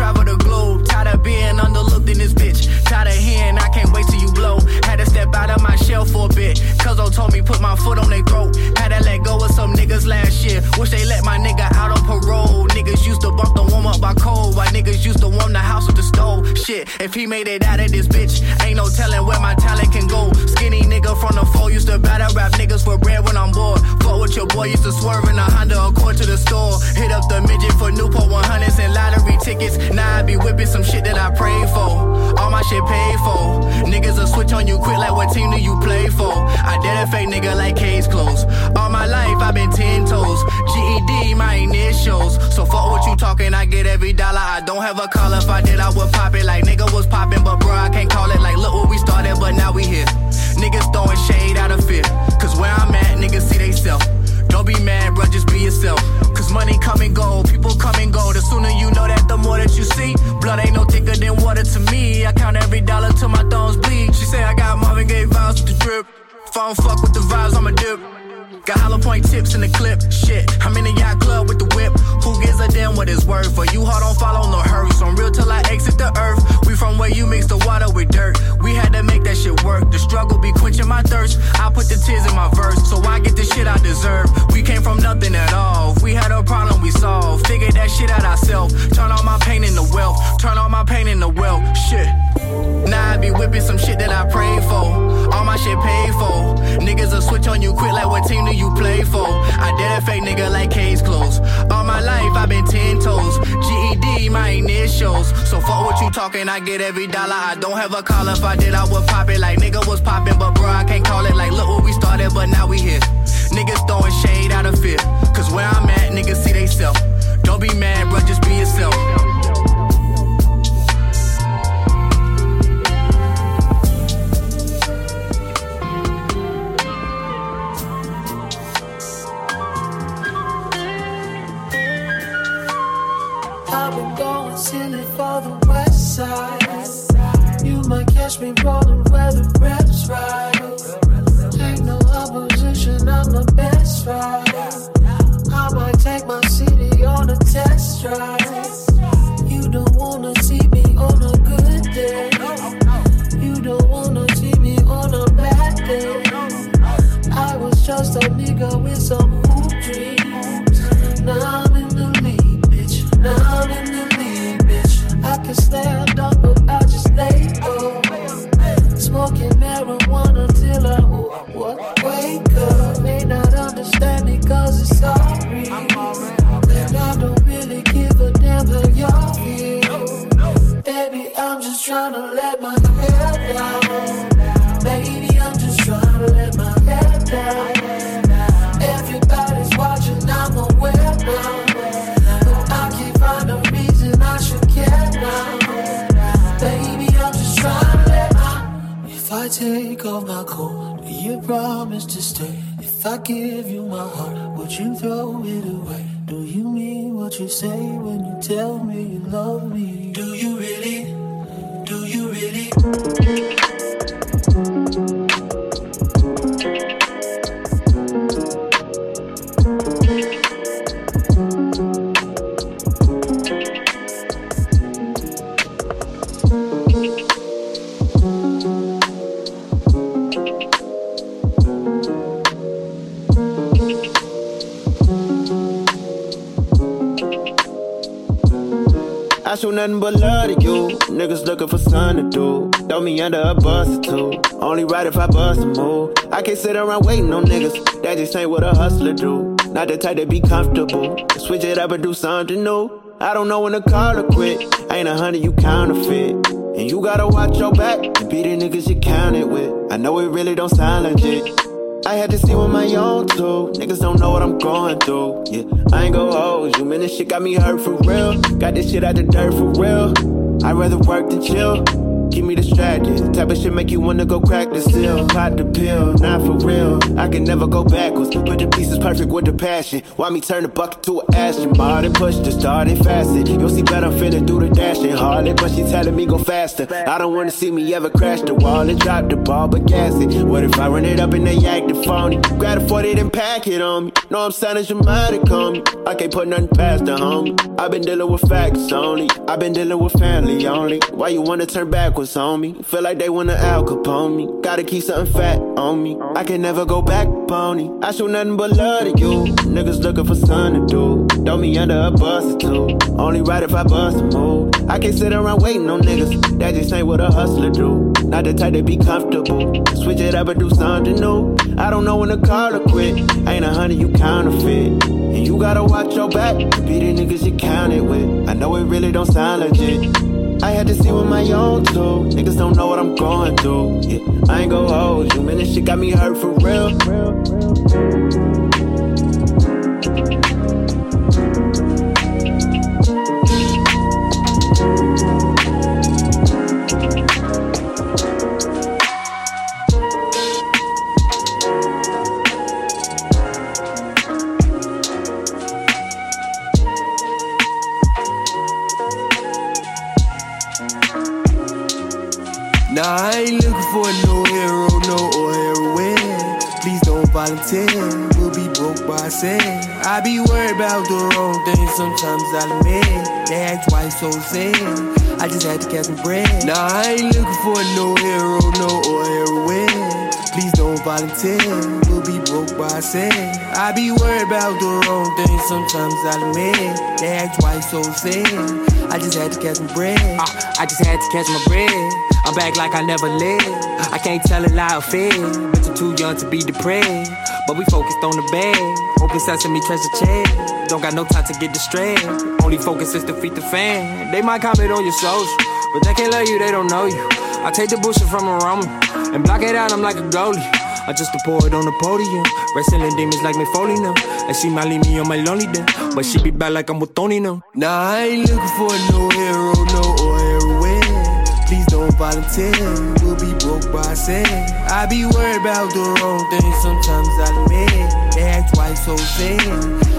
travel the globe. Tired of being underlooked in this bitch. Tired of hearing I can't wait till you blow. Had to step out of my shell for a bit. Cuzzo told me put my foot on their throat. Had to let go of some niggas last year. Wish they let my nigga out on parole. Niggas used to bump the warm up by cold. While niggas used to warm the house with the stove. Shit, if he made it out of this bitch, ain't no telling where my talent can go. Skinny nigga from the four used to battle rap niggas for bread when I'm bored. Fuck with your boy, used to swerve in a Honda Accord to the store. Hit up the midget for Newport 100s and lottery tickets. Now I be whipping some shit that I prayed for. All my shit paid for. Niggas will switch on you quick like what team do you play for? I did a fake nigga like case closed. All my life I've been ten toes. GED, my initials. So fuck what you talking, I get every dollar. I don't have a call if I did, I would pop it like nigga was popping. But bro, I can't call it like look where we started, but now we here. Niggas throwing shade out of fear. Cause where I'm at, niggas see they self. Don't be mad, bro, just be yourself. Money come and go, people come and go. The sooner you know that, the more that you see. Blood ain't no thicker than water to me. I count every dollar till my thumbs bleed. She say I got Marvin Gaye vibes with the drip. If I don't fuck with the vibes, I'ma dip. Got hollow point tips in the clip. Shit, I'm in the yacht club with the whip. Who gives a damn what it's worth? For you hard on follow, no hurry. So I'm real till I exit the earth. We from where you mix the water with dirt. We had to make that shit work. The struggle be quenching my thirst. I put the tears in my verse, so I get the shit I deserve. We came from nothing at all. If we had a problem, we solved. Figured that shit out ourselves. Turn all my pain into wealth. Turn all my pain into wealth. Shit. Now I be whipping some shit that I prayed for. All my shit paid for. Niggas will switch on you quick like what team do you play for? I a fake nigga like case closed. All my life i been ten toes. GED, my initials. So fuck what you talking, I get every dollar. I don't have a call if I did, I would pop it like nigga was popping. But bro, I can't call it like look where we started, but now we here. Niggas throwing shade out of fear. Cause where I'm at, niggas see they self. Don't be mad, bro, just be yourself. Side. You might catch me rolling where the reps ride. Ain't no opposition, I'm the best ride. I might take my city on a test drive. You don't wanna see me on a good day. You don't wanna see me on a bad day. I was just a nigga with some hoop dreams. Now I'm in the league, bitch. Now I'm in the league, bitch. I can stand what, wake up. May not understand it cause it's sorry. And I don't really give a damn how y'all feel. Baby, I'm just trying to let my hair down. Baby, I'm just trying to let my hair down. Everybody's watching, I'm aware now. But I can't find a reason I should care now. Baby, I'm just trying to let my. If I take off my coat, you promise to stay? If If I give you my heart, would you throw it away? Do you mean what you say when you tell me you love me? Do you really? Do you really? Nothing but love to you. Niggas looking for something to do. Throw me under a bus or two. Only right if I bust a move. I can't sit around waiting on niggas. That just ain't what a hustler do. Not the type to be comfortable. Switch it up and do something new. I don't know when to call or quit. Ain't a hundred you counterfeit. And you gotta watch your back and be the niggas you counted with. I know it really don't sound legit. I had to see with my own too. Niggas don't know what I'm going through. Yeah, I ain't gon' hold you. Man, this shit got me hurt for real. Got this shit out the dirt for real. I'd rather work than chill. Keep me distracted. Type of shit make you wanna go crack the seal. Pop the pill, not for real. I can never go backwards. Put the pieces perfect with the passion. Why me turn the bucket to an? More than push to start it faster. You'll see better, I'm finna do the dashing. Hardly, but she telling me go faster. I don't wanna see me ever crash the wall and drop the ball, but gas it. What if I run it up and they act the phony? Grab a 40 then pack it on me. No, I'm sounding dramatic on me. I can't put nothing past the homie. I've been dealing with facts only. I've been dealing with family only. Why you wanna turn backwards on me? Feel like they wanna Al Capone me. Gotta keep something fat on me. I can never go back, pony. I show nothing but love to you. Niggas looking for something to do. Throw me under a bus or two. Only ride if I bust a move. I can't sit around waiting on niggas. That just ain't what a hustler do. Not the type to be comfortable. Switch it up and do something new. I don't know when to call or quit. Ain't a hundred you counterfeit. And you gotta watch your back. Be the niggas you counted with. I know it really don't sound legit. I had to see with my own too. Niggas don't know what I'm going through. Yeah, I ain't gon' hold you. Man, this shit got me hurt for real. Nah, volunteer, we'll be broke by sin. I be worried about the wrong things, sometimes I'll admit. They act twice so sin. I just had to catch my bread. Nah, I ain't looking for no hero, no or heroine. Please don't volunteer, we'll be broke by sin. I be worried about the wrong things, sometimes I'll admit. They act twice so sin. I just had to catch my bread. Uh, I just had to catch my bread. I'm back like I never lived. I can't tell a lie or fear, but you're too young to be depressed. But we focused on the bag. Open sesame treasure chest. Don't got no time to get distracted. Only focus is to feed the fan. They might comment on your social, but they can't love you, they don't know you. I take the bullshit from around me and block it out, I'm like a goalie. I just pour it on the podium. Wrestling demons like Mick Foley now. And she might leave me on my lonely day. But she be back like I'm with Tony now. Nah, I ain't looking for no hero, no volunteer, we'll be broke by sin. I be worried about the wrong things, sometimes I'll admit. They act twice so sin.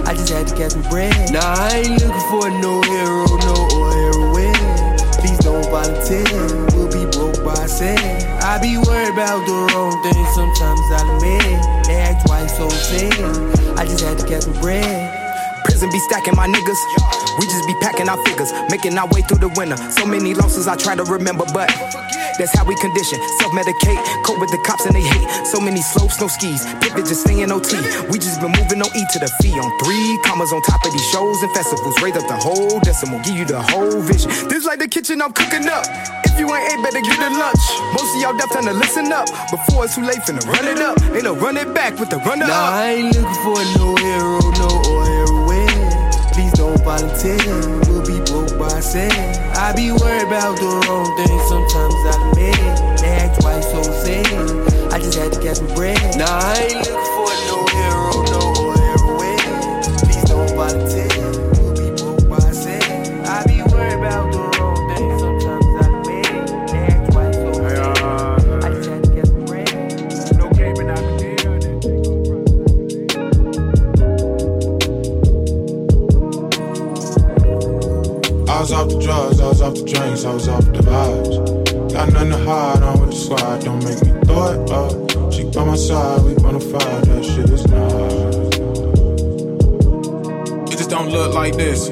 I just had to catch my bread. Nah, I ain't looking for no hero, no heroine. Please don't volunteer, we'll be broke by sin. I be worried about the wrong things, sometimes I'll admit. They act twice so sin. I just had to catch my Prison be stacking my niggas. We just be packing our figures, making our way through the winter. So many losses I try to remember, but that's how we condition. Self medicate, cope with the cops and they hate. So many slopes, no skis. Pivot just staying OT. We just been moving no E to the fee on three commas on top of these shows and festivals. Raise up the whole decimal, give you the whole vision. This like the kitchen I'm cooking up. If you ain't ate, better get a lunch. Most of y'all deaf time to listen up. Before it's too late, finna run it up. Ain't no run it back with the runner Nah, up. I ain't looking for no hero, no. Please don't volunteer, we'll be broke by sin. I be worried about the wrong things, sometimes I'll admit. They act twice so sin. I just had to catch my bread. Nah, I ain't looking for no hero, off the drinks, I was off the vibes. Got nothing to hide, I'm with the squad, don't make me throw it up. Uh. She by my side, we bona fide, that shit is nice. It just don't look like this.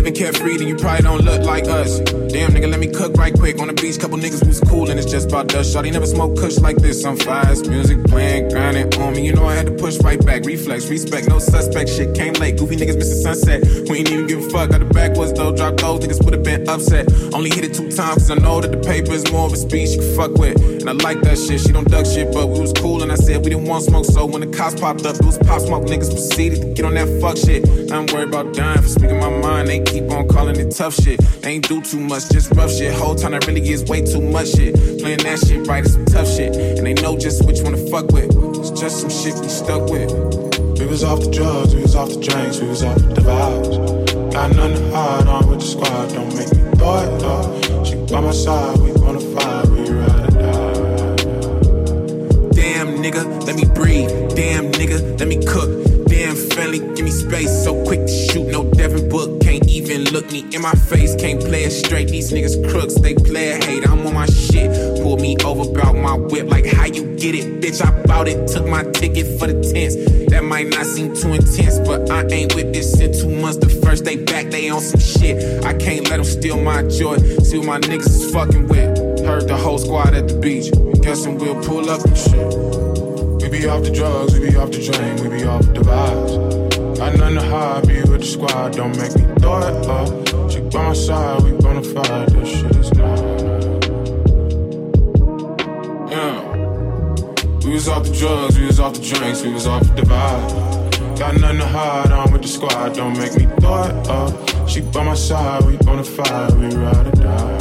Living carefree, then you probably don't look like us. Damn, nigga, let me cook right quick. On the beach, couple niggas was cool, and it's just about dust. Shawty never smoke kush like this. I'm fast, music playing, grinding on me. You know I had to push right back. Reflex, respect, no suspect. Shit came late. Goofy niggas missing sunset. We ain't even give a fuck. Got the backwards though. Drop those niggas would have been upset. Only hit it two times, cause I know that the paper is more of a speech you fuck with. And I like that shit. She don't duck shit, but we was cool, and I said we didn't want smoke. So when the cops popped up, it was pop smoke. Niggas proceeded to get on that fuck shit. I'm worried about dying for speaking my mind. They keep on calling it tough shit. They ain't do too much, just rough shit. Whole time that really is way too much shit. Playing that shit right is some tough shit. And they know just which one to fuck with. It's just some shit we stuck with. We was off the drugs, we was off the drinks, we was off the vibes. Got nothing to hide, on with the squad, don't make me throw it up. She by my side, we bona fide, we ride or die. Damn nigga, let me breathe. Damn nigga, let me cook. Damn friendly, give me space. So quick to shoot, no look me in my face. Can't play it straight. These niggas crooks, they play a hate. I'm on my shit. Pull me over, bout my whip. Like how you get it, bitch. I bought it. Took my ticket for the tents. That might not seem too intense, but I ain't with this in two months. The first day back, they on some shit. I can't let them steal my joy. See what my niggas is fucking with. Heard the whole squad at the beach. Guessing we'll pull up and shit. We be off the drugs, we be off the drink, we be off the vibes. Nothing to hide, be with the squad, don't make me throw it up. She by my side, we bona fide, that shit is nice. Yeah. We was off the drugs, we was off the drinks, we was off the vibe. Got nothing to hide, I'm with the squad, don't make me throw it up. She by my side, we bona fide, we ride or die.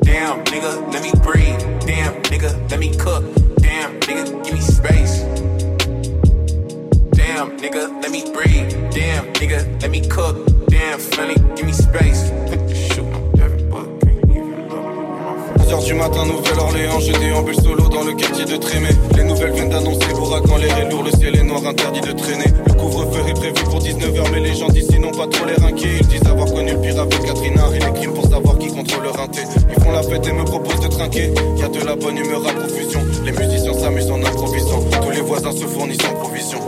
Damn, nigga, let me breathe. Damn, nigga, let me cook. Damn, nigga, give me space. Nigga, let me breathe. Damn, nigga, let me cook. Damn, friendly, give me space. Shoot, no Devin Book. 11h du matin, Nouvelle-Orléans, je déambule solo dans le quartier de Trémé. Les nouvelles viennent d'annoncer l'ouragan, l'air est lourd, le ciel est noir, interdit de traîner. Le couvre-feu est prévu pour 19h, mais les gens d'ici n'ont pas trop l'air inquiets. Ils disent avoir connu le pire avec Catherine et les crimes pour savoir qui contrôle leur inté. Ils font la fête et me proposent de trinquer. Y a de la bonne humeur à profusion. Les musiciens s'amusent en improvisant. Tous les voisins se fournissent en provision.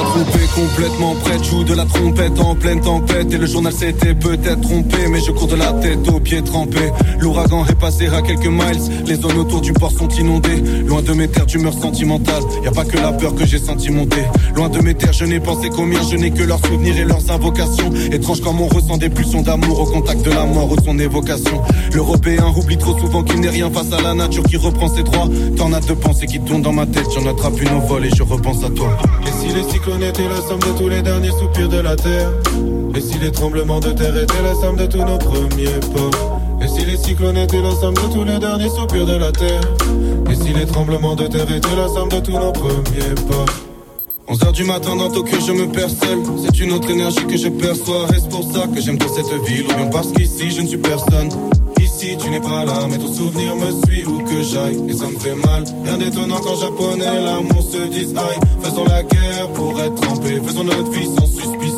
La complètement prête, joue de la trompette en pleine tempête. Et le journal s'était peut-être trompé Mais je cours de la tête aux pieds trempés. L'ouragan est passé à quelques miles. Les zones autour du port sont inondées. Loin de mes terres d'humeur sentimentale. Y a pas que la peur que j'ai senti monter. Loin de mes terres je n'ai pensé qu'aux miens. Je n'ai que leurs souvenirs et leurs invocations. Étrange comme on ressent des pulsions d'amour Au contact de la mort ou son évocation. L'Européen oublie trop souvent qu'il n'est rien face à la nature Qui reprend ses droits. Tornade de pensées qui tournent dans ma tête. J'en attrape une au vol et je repense à toi cyclones étaient la somme de tous les derniers soupirs de la terre. Et si les tremblements de terre étaient la somme de tous nos premiers pas? Et si les cyclones étaient la somme de tous les derniers soupirs de la terre? Et si les tremblements de terre étaient la somme de tous nos premiers pas? 11h du matin dans Tokyo je me perds seul C'est une autre énergie que je perçois. Et c'est pour ça que j'aime trop cette ville? Ou bien parce qu'ici je ne suis personne? Ici tu n'es pas là mais ton souvenir me suit où que j'aille. Et ça me fait mal. Rien d'étonnant quand japonais l'amour se disent aïe. Faisons la guerre pour être trempés Faisons notre vie sans suspicion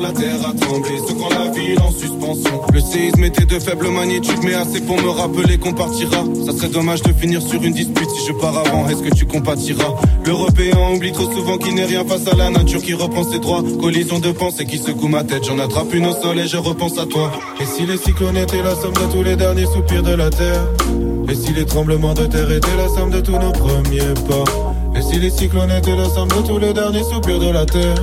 La terre a tremblé. Secouant la ville en suspension. Le séisme était de faible magnitude Mais assez pour me rappeler qu'on partira. Ça serait dommage de finir sur une dispute Si je pars avant. Est-ce que tu compatiras? L'Européen oublie trop souvent qu'il n'est rien face à la nature Qui reprend ses droits. Collision de pensée qui secoue ma tête. J'en attrape une au sol et je repense à toi. Et si les cyclones étaient la somme de tous les derniers soupirs de la terre? Et si les tremblements de terre étaient la somme de tous nos premiers pas? Et si les cyclones étaient la somme de tous les derniers soupirs de la terre?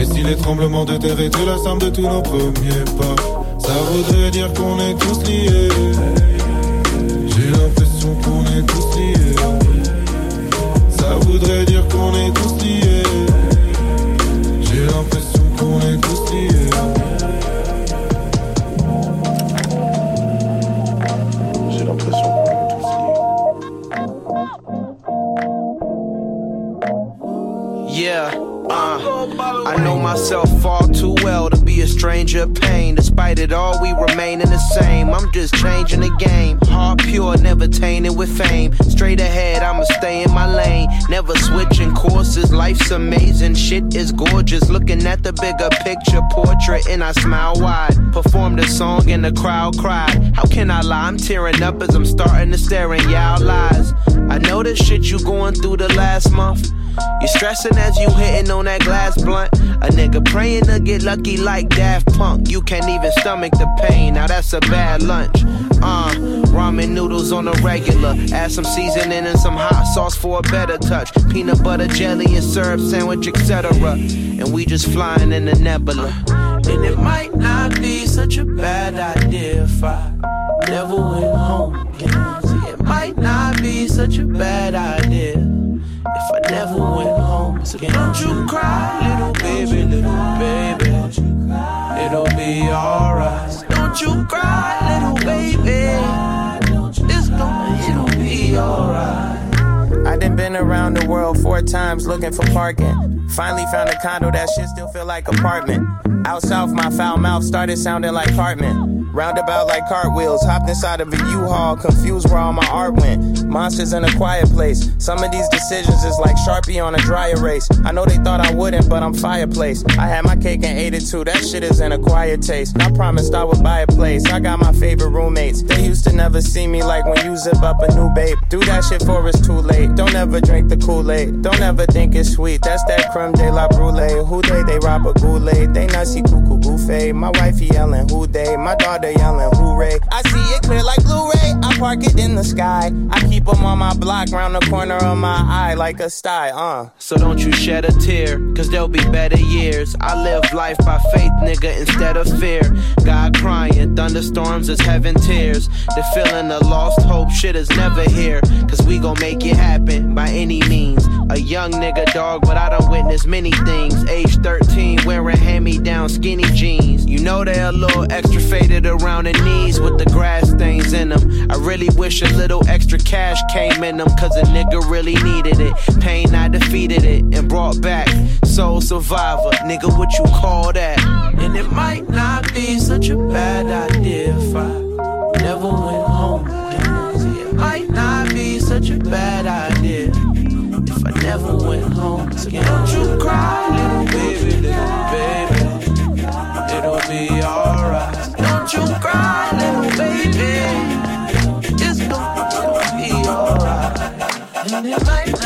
Et si les tremblements de terre étaient la somme de tous nos premiers pas? Ça voudrait dire qu'on est tous liés. J'ai l'impression qu'on est tous liés. Ça voudrait dire qu'on est tous liés. J'ai l'impression qu'on est tous liés I know myself far too well to be a stranger of pain. Despite it all, we remaining the same. I'm just changing the game. Heart pure, never tainted with fame. Straight ahead, I'ma stay in my lane. Never switching courses. Life's amazing, shit is gorgeous. Looking at the bigger picture portrait, and I smile wide. Performed a song and the crowd cried. How can I lie? I'm tearing up as I'm starting to stare in y'all lies. I know the shit you going through the last month. You stressing as you hitting on that glass blunt. A nigga praying to get lucky like Daft Punk. You can't even stomach the pain. Now that's a bad lunch. Uh, ramen noodles on a regular. Add some seasoning and some hot sauce for a better touch. Peanut butter jelly and syrup sandwich, etc. And we just flying in the nebula. And it might not be such a bad idea if I never went home again. See, it might not be such a bad idea if I never went home again. Don't you cry, little baby, little baby. It'll be alright. Don't you cry, little baby. It's gonna, it'll be alright. Done been around the world four times looking for parking. Finally found a condo that shit still feel like apartment. Out south, my foul mouth started sounding like Cartman. Roundabout like cartwheels, hopped inside of a U-Haul, confused where all my art went. Monsters in a quiet place. Some of these decisions is like Sharpie on a dry erase. I know they thought I wouldn't, but I'm fireplace. I had my cake and ate it too. That shit is an acquired taste. I promised I would buy a place. I got my favorite roommates. They used to never see me like when you zip up a new babe. Do that shit for it's too late. Don't ever drink the Kool-Aid. Don't ever think it's sweet. That's that creme de la brulee. Who they? They rob a goulet. They nutsy cuckoo buffet. My wife yelling who they. My daughter yelling hooray. I see it clear like Blu-ray. I park it in the sky. I keep them on my block round the corner of my eye like a sty. Uh. So don't you shed a tear, cause there'll be better years. I live life by faith, nigga, instead of fear. God crying, thunderstorms is heaven tears. The feeling of lost hope, shit is never here. Cause we gon' make it happen by any means. A young nigga dog, but I don't witness many things. Age 13, wearing hand me down skinny jeans. You know they're a little extra faded around the knees with the grass stains in them. I really wish a little extra cash came in them, cause a nigga really needed it. Pain, I defeated it and brought back. Soul survivor, nigga, what you call that? And it might not be such a bad idea if I never went again. Don't you cry, little baby, little baby. It'll be alright. Don't you cry, little baby. It's gonna be alright. And it might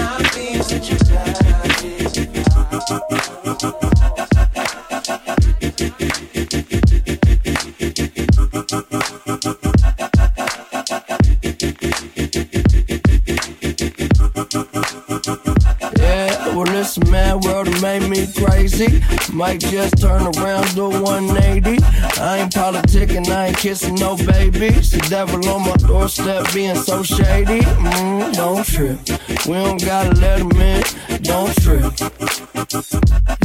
me crazy. Might just turn around, do 180. I ain't politicking, I ain't kissing no babies. The devil on my doorstep being so shady. Mm, don't trip. We don't gotta let him in. Don't trip.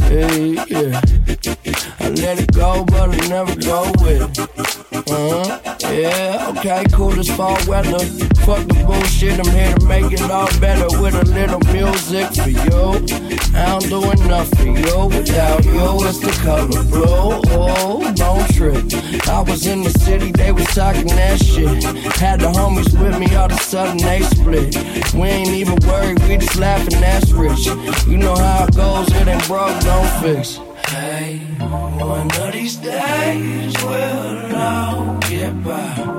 Hey, yeah. I let it go, but I never go with it. Uh-huh. Yeah, okay, cool as fall weather. Fuck the bullshit, I'm here to make it all better with a little music for you. I don't do enough for you without you. It's the color blue. Oh, don't trip. I was in the city, they was talking that shit. Had the homies with me, all of a sudden they split. We ain't even worried, we just laughing, that's rich. You know how it goes, it ain't broke, don't fix. Hey, one of these days we'll all get by.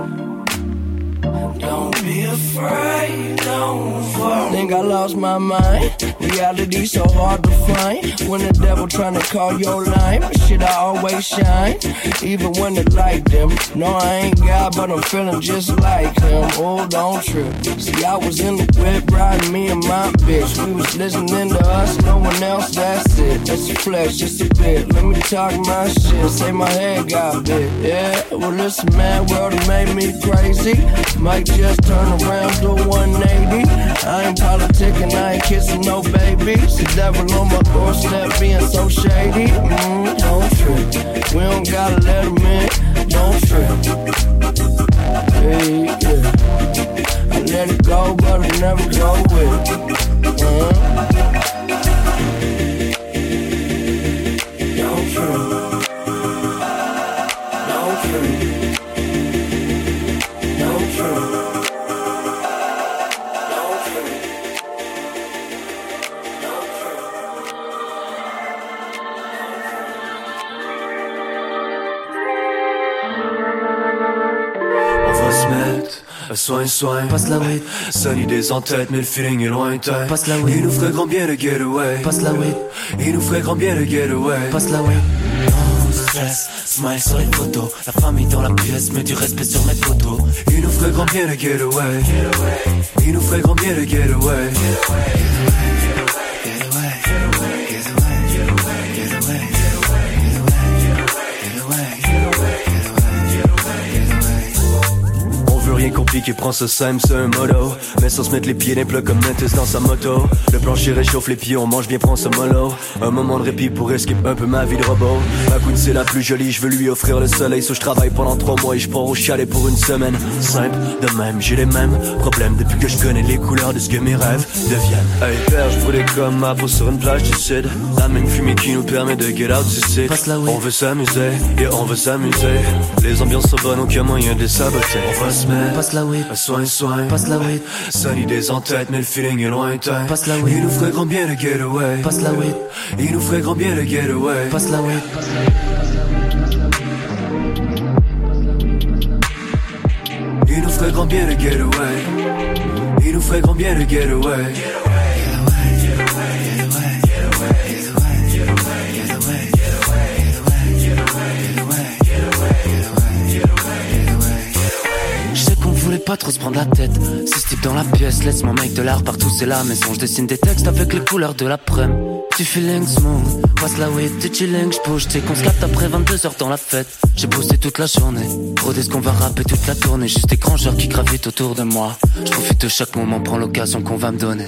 Don't be afraid, don't fall. Think I lost my mind. Reality so hard to find. When the devil tryna call your line, shit, I always shine. Even when the light dim. No, I ain't God, but I'm feeling just like him. Oh, don't trip. See, I was in the whip riding me and my bitch. We was listening to us, no one else, that's it. That's a flex, just a bit. Let me talk my shit. Say my head got bit. Yeah, well, this mad world made me crazy. Might just turn around, do 180. I ain't politicking, I ain't kissing no babies. The devil on my doorstep being so shady. Mm, don't trip. We don't gotta let him in. Don't trip. Hey, yeah. I let it go, but I never go with it. Uh-huh. Soin, soin, passe la weed. Sunny des en tête, mais le feeling est lointain. Passe la weed. Il nous ferait grand bien le getaway. Passe la weed. Il nous ferait grand bien le getaway. Passe la weed. No stress, smile sur les photos. La famille dans la pièce, met du respect sur mes photos. Il nous ferait grand bien le getaway. Il nous ferait grand bien le getaway rien compliqué, prends ce simple, c'est un modo Mais sans se mettre les pieds les plats comme Mentis dans sa moto. Le plancher réchauffe les pieds, on mange bien, prends ce mollo. Un moment de répit pour escape un peu ma vie de robot. Ma coude c'est la plus jolie, je veux lui offrir le soleil. So je travaille pendant trois mois et je pars au chalet pour une semaine. Simple, de même, j'ai les mêmes problèmes. Depuis que je connais les couleurs de ce que mes rêves deviennent. Hey père, je voulais comme ma peau sur une plage du sud. La même fumée qui nous permet de get out du On veut s'amuser, et on veut s'amuser. Les ambiances sont bonnes, aucun moyen de les saboter. On va se mettre passe la weed, soin, soin, passe la weed. Sunny des en tête, mais le feeling est lointain. Passe la weed, il nous ferait grand bien le getaway. Passe la weed, il nous ferait grand bien le getaway. Passe la weed. Il nous ferait grand bien le getaway. Il nous ferait grand bien le getaway. Pas trop se prendre la tête. Si type dans la pièce, laisse mon mec de l'art partout, c'est la maison. Je dessine des textes avec les couleurs de l'après-midi. Tu feeling smooth, passe la weed, tu chilling, j'bouge, t'sais qu'on se après 22 heures dans la fête. J'ai bossé toute la journée, rodé ce qu'on va rapper toute la tournée, juste des grangeurs qui gravitent autour de moi. Je profite de chaque moment, prends l'occasion qu'on va me donner.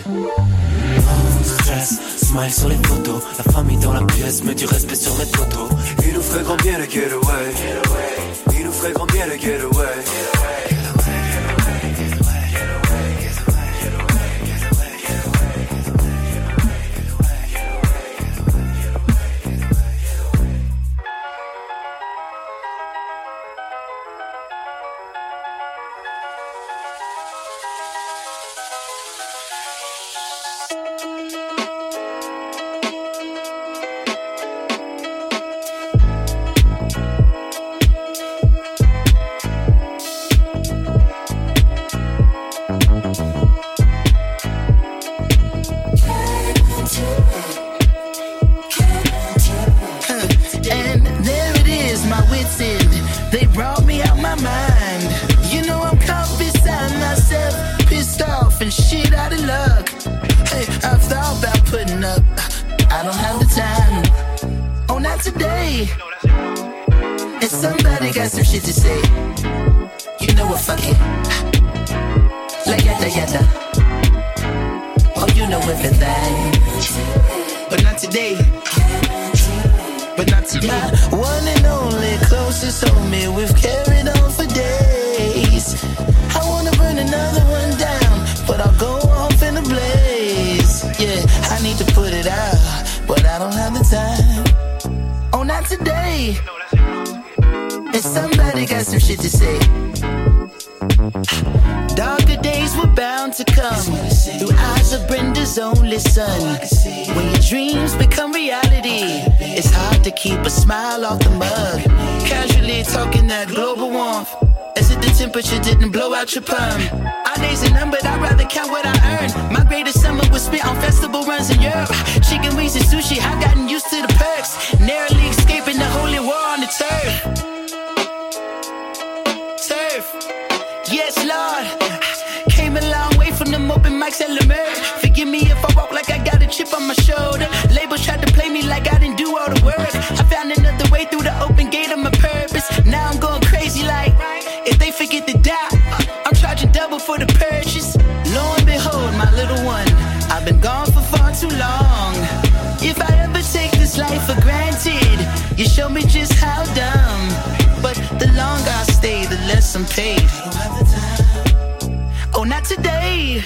stress, smile sur les photos, la famille dans la pièce, mets du respect sur mes photos. Il nous ferait grand bien le getaway, il nous ferait grand bien le getaway. Perm. Our days are numbered, I'd rather count what I earn. My greatest summer was spent on festival runs in Europe. Chicken wings and sushi, I've gotten used to the perks. Narrowly escaping the holy war on the turf. Turf. Yes, Lord. Came a long way from them open mics at Lemer. Forgive me if I walk like I got a chip on my shoulder. Labels tried to play me like I didn't do all the work. I found another way through the open gate of my purpose. Now I'm going crazy like if they forget to die double for the purchase. Lo and behold, my little one, I've been gone for far too long. If I ever take this life for granted, you show me just how dumb. But the longer I stay, the less I'm paid. Oh, not today.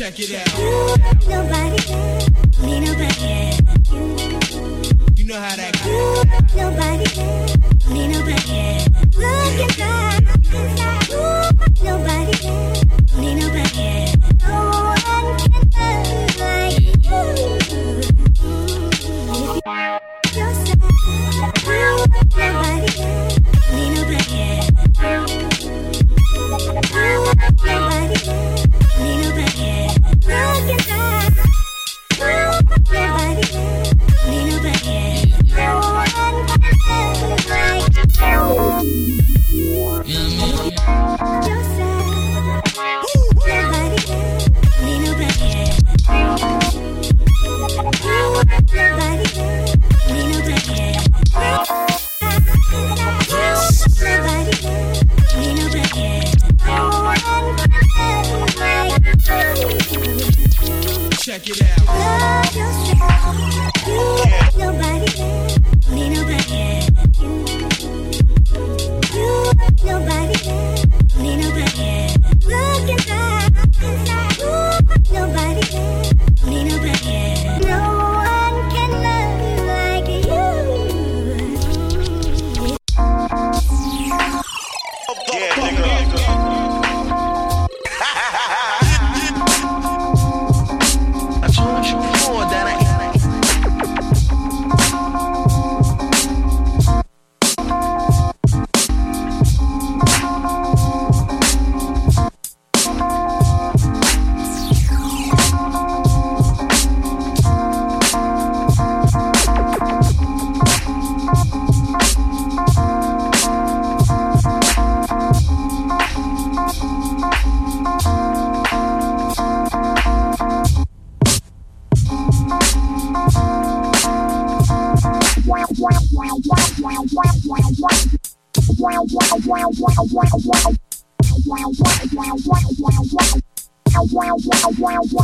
Check it out. You, nobody can, me, nobody you. you know how that goes. You, nobody can, me, nobody Look inside, inside. You, nobody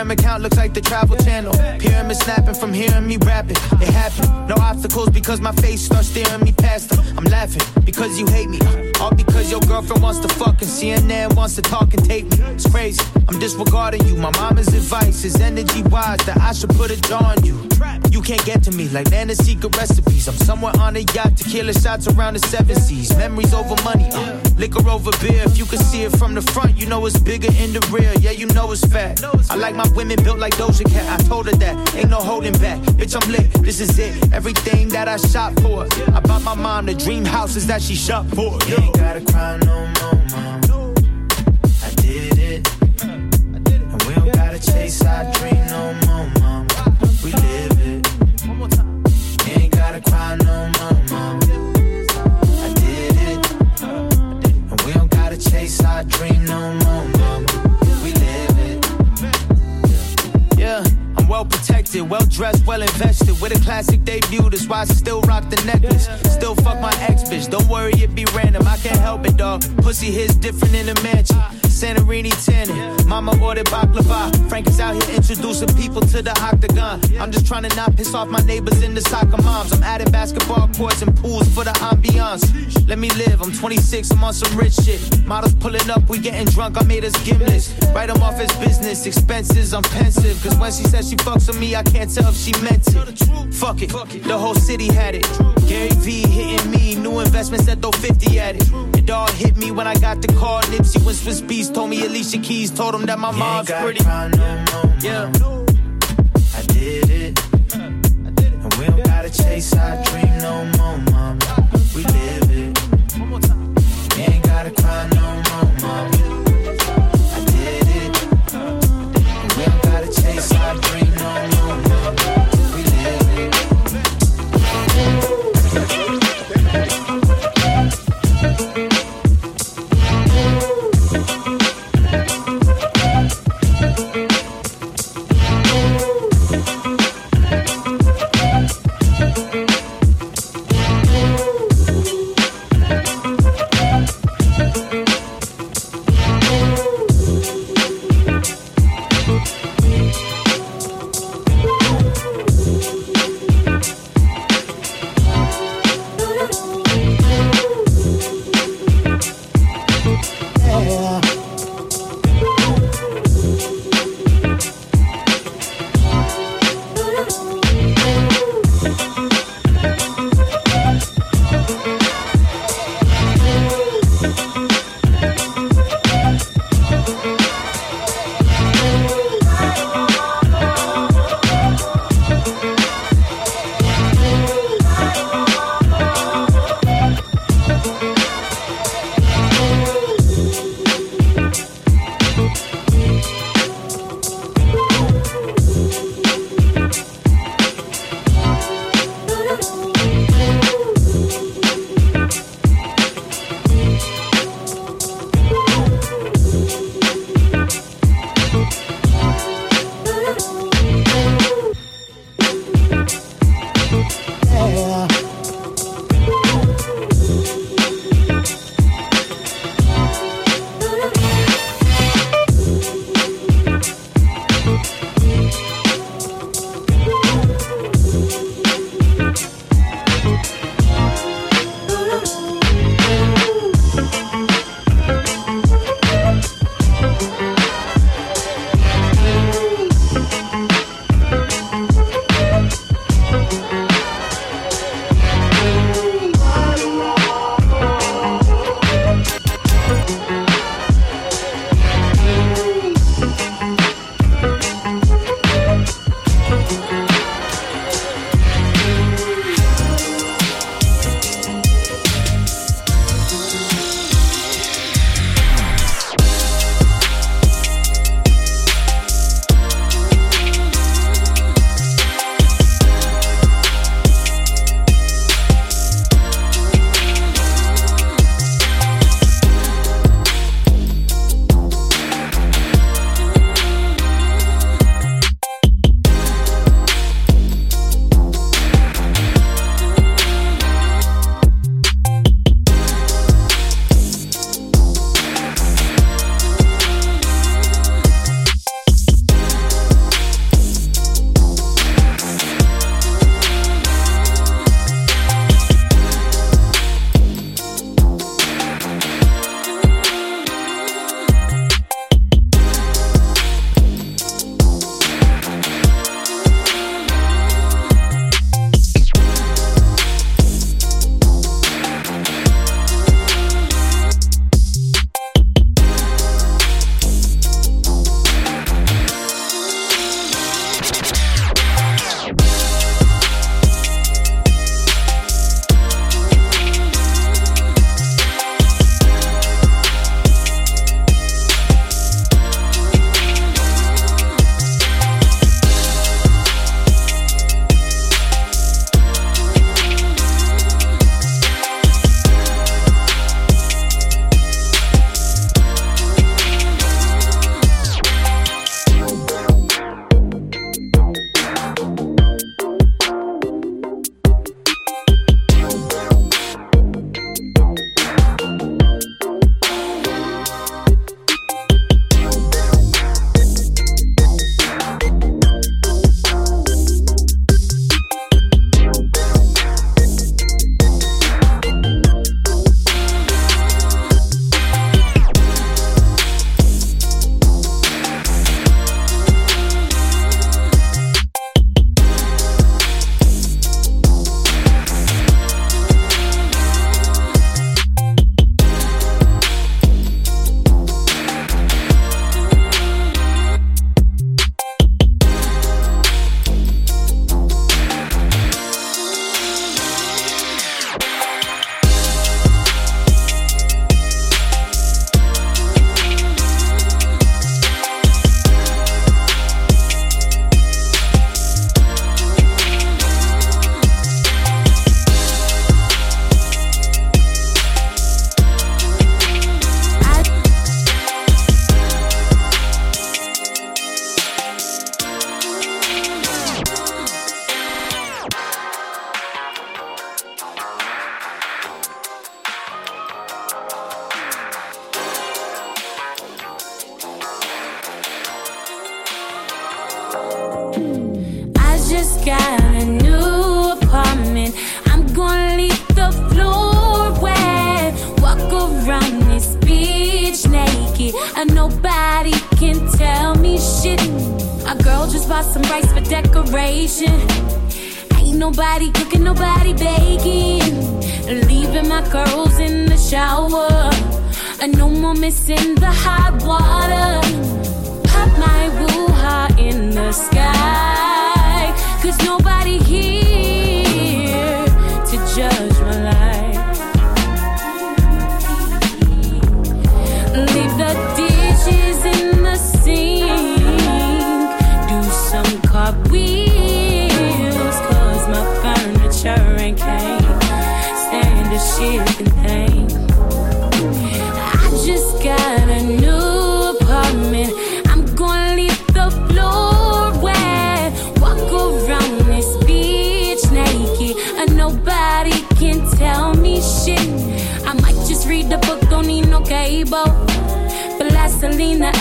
Instagram account looks like the travel channel. Pyramid snapping from hearing me rapping. It happened. No obstacles because my face starts staring me past them. I'm laughing because you hate me. All because your girlfriend wants to fuck and CNN wants to talk and take me. It's crazy. I'm disregarding you. My mama's advice is energy wise that I should put a jaw on you. You can't get to me like Nana's secret recipes. I'm somewhere on a yacht, tequila shots around the seven seas. Memories over money, uh, liquor over beer. If you can see it from the front, you know it's bigger in the rear. Yeah, you know it's fat. I like my women built like Doja Cat. I told her that, ain't no holding back. Bitch, I'm lit, this is it. Everything that I shot for. I bought my mom the dream houses that she shot for. You ain't gotta cry no dressed, well invested. With a classic debut, that's why I still rock the necklace. Still fuck my ex bitch, don't worry, it be random. I can't help it, dog. Pussy hits different in the mansion. Santorini tanning, mama ordered baklava. Frank is out here introducing people to the octagon. I'm just trying to not piss off my neighbors and the soccer moms. I'm adding basketball courts and pools for the ambiance. Let me live, I'm 26, I'm on some rich shit. Models pulling up, we getting drunk, I made us gimlets. Write them off as business, expenses, I'm pensive. Cause when she said she fucks with me, I can't tell if she meant it. Fuck it, the whole city had it. Gary V hitting me, new investments that throw 50 at it. It all hit me when I got the call. Nipsey when Swizz Beatz told me Alicia Keys told him that my mom's pretty. no more, Yeah. I did it. And we don't gotta chase our dream no more, mom. We live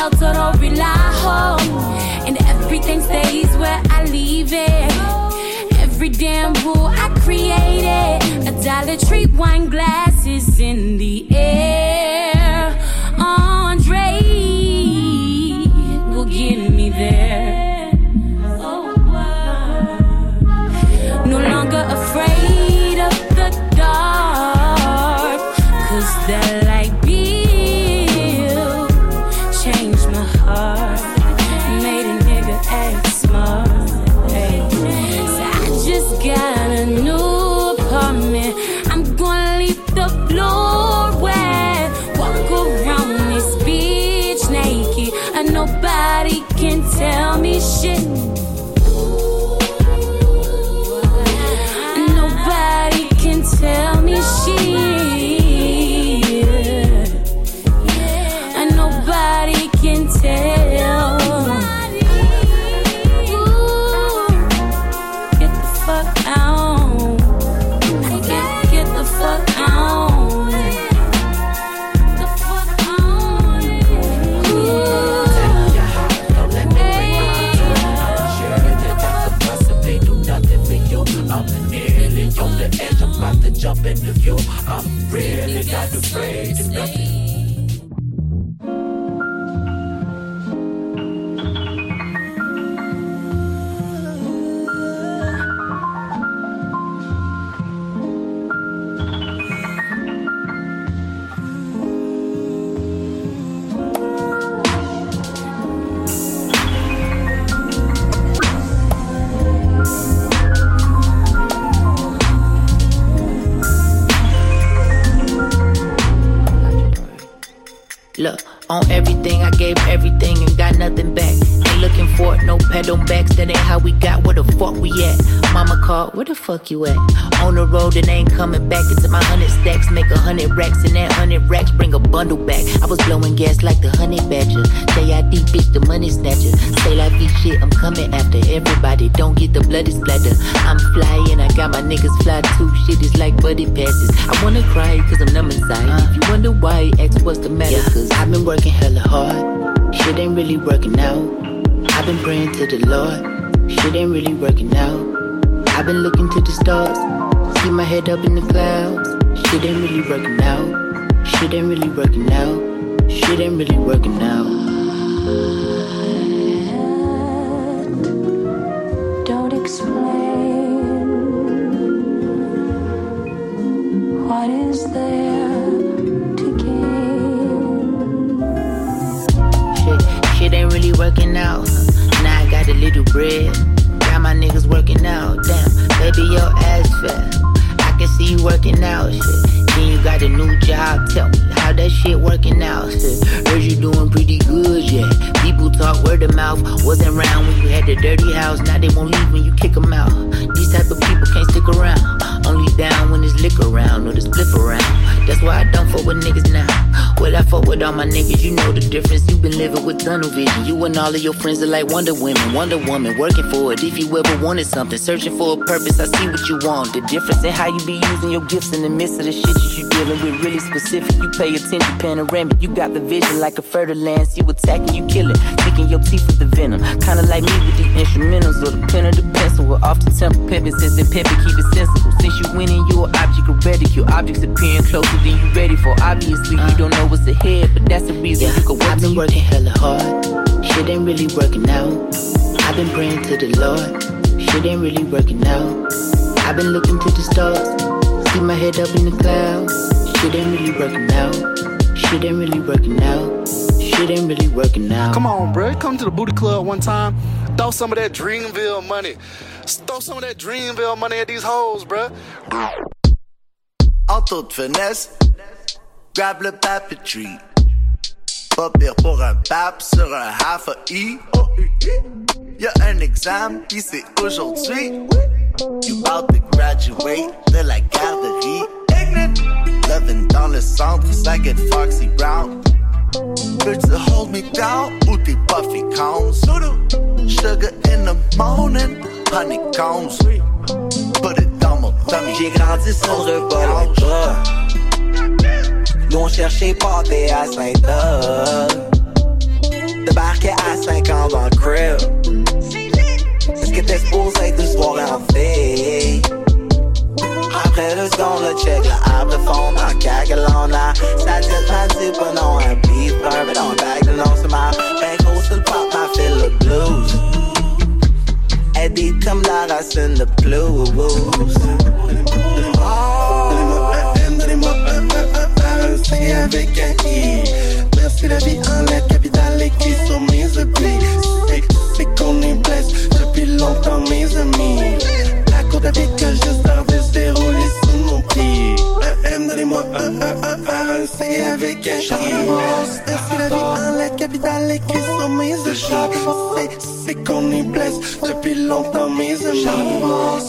El Toro, Relajo. And everything stays where I leave it. Every damn rule I created. A Dollar Tree wine glasses in the air. Really Ain't looking for it, no pedal backs. That ain't how we got where the fuck we at. Mama called, where the fuck you at? On the road and ain't coming back. Into my hundred stacks, make a hundred racks, and that hundred racks bring a bundle back. I was blowing gas like the honey badger. JID, bitch, the money snatcher. Say like this shit, I'm coming after everybody. Don't get the bloody splatter. I'm flying, I got my niggas fly too. Shit is like buddy passes. I wanna cry cause I'm numb inside. If you wonder why, ask what's the matter. Cause I've been working hella hard. Shit ain't really working out. I've been praying to the Lord. Shit ain't really working out. I've been looking to the stars. See my head up in the clouds. Shit ain't really working out. Shit ain't really working out. Shit ain't really working out. Working out. Now I got a little bread. Got my niggas working out. Damn, baby, your ass fat. I can see you working out. Shit. Then you got a new job. Tell me how that shit working out. Shit. Heard you doing pretty good, yeah. People talk word of mouth. Wasn't around when you had the dirty house. Now they won't leave when you kick them out. These type of people can't stick around. Only down when there's liquor around or the spliff around. That's why I don't fuck with niggas fuck with all my niggas, you know the difference. you been living with tunnel vision. You and all of your friends are like Wonder Women, Wonder Woman, working for it. If you ever wanted something, searching for a purpose, I see what you want. The difference in how you be using your gifts in the midst of the shit that you dealing with, really specific. You pay attention, panoramic. You got the vision like a fertile land. See what's attacking, you kill it. Picking your teeth with the venom. Kinda like me with the instrumentals or the pen or the pencil. We're off the temple, pimping, since the pimping, keep it sensible. Since you winning, you an object of ridicule. Objects appearing closer than you ready for. Obviously, you don't know what's ahead, but that's the reason you can work. I've been working hella hard. Shit ain't really working out. I've been praying to the Lord, shit ain't really working out. I've been looking to the stars, see my head up in the clouds. Shit ain't really working out, shit ain't really working out, shit ain't really working out. Come on, bro. Come to the booty club one time. Throw some of that Dreamville money. Throw some of that Dreamville money at these hoes, bro. En toute finesse, grab le papeterie. Pas pire pour un pape sur un half a E. Y'a un examen, pis c'est aujourd'hui. You about to graduate de la garderie. Living dans le centre, ça get Foxy Brown. Peux-tu hold me down ou t'es puffy cones? Sugar in the morning, honeycombs. Put it dans mon tummy. J'ai grandi bol bas. Nous on cherchait pâté à Saint-Doug. Débarquait à 5 ans dans le crib. Est-ce que t'es supposé être une soirée en fille? Après le second, le check, la de fond, dans cagalona. Ça dit pas dit pas non, un beef, dans le bag de non, c'est ma banco sur le pop, ma file le blues. Comme la racine de blues. C'est avec un I. Merci la vie en capitale et qui sont mes. C'est, qu'on est blessé depuis longtemps, mes amis sur ta petite cage de star déroulé sous mon pied. Un M, donnez-moi un, un, un, un, c'est avec un chien. Est-ce que la vie, un lettre capitale écrit sur mes échappes? C'est qu'on y blesse depuis longtemps mes échappes.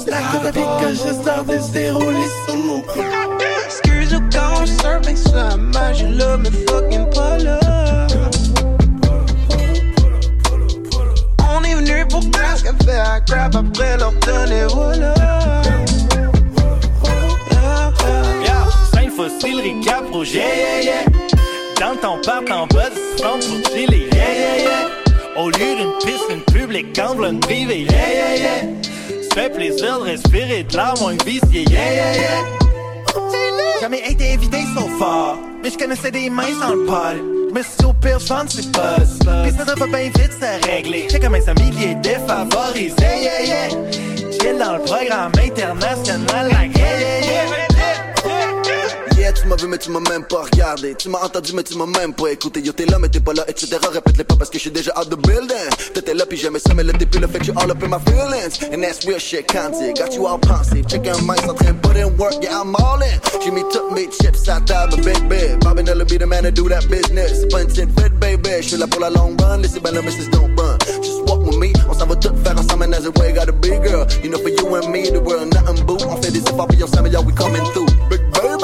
La sur ta petite cage de star déroulé sous mon pied? Excuse-moi quand je surfing sur la magie, love me fucking pas là. On est venu pour faire ce qu'elle fait à crap, après leur donner voilà. Yeah, cinq fossiles, recap, projet, yeah, yeah. Dans ton parc en bas siphon pour chiller, yeah, yeah, yeah. Au lieu d'une gamble une privée, yeah, yeah, yeah. Fait plaisir de respirer de l'air moins vicié, yeah, yeah, yeah. Jamais été invité so far, mais je connaissais des mains sans le me suis dit au pire, je vends ses buzz. Pis ça va bien vite se régler. J'ai comme un familier défavorisé, yeah, yeah. Chill dans le programme international, like, yeah, yeah, yeah. Yeah, tu m'as vu mais tu m'as même pas regardé. Tu m'as entendu mais tu m'as même pas écouté. Yo t'es là mais t'es pas là etc Répète-les pas parce que je déjà out the building. T'étais là puis j'aimais ça mais t'es plus là fait je all up in my feelings. And that's real shit Kanzi Got you all pensive. Chicken mice en train put in work. Yeah I'm all in. Jimmy took me chips à table big big. Bobby Nella be the man to do that business. Une petite fit baby. Je suis là pour la long run. Laissez ben le missus don't run. Just walk with me. On s'en va tout faire ensemble and as a way Got a big girl. You know for you and me The world nothing boo On fait des efforts puis ensemble Yo we coming through. Big baby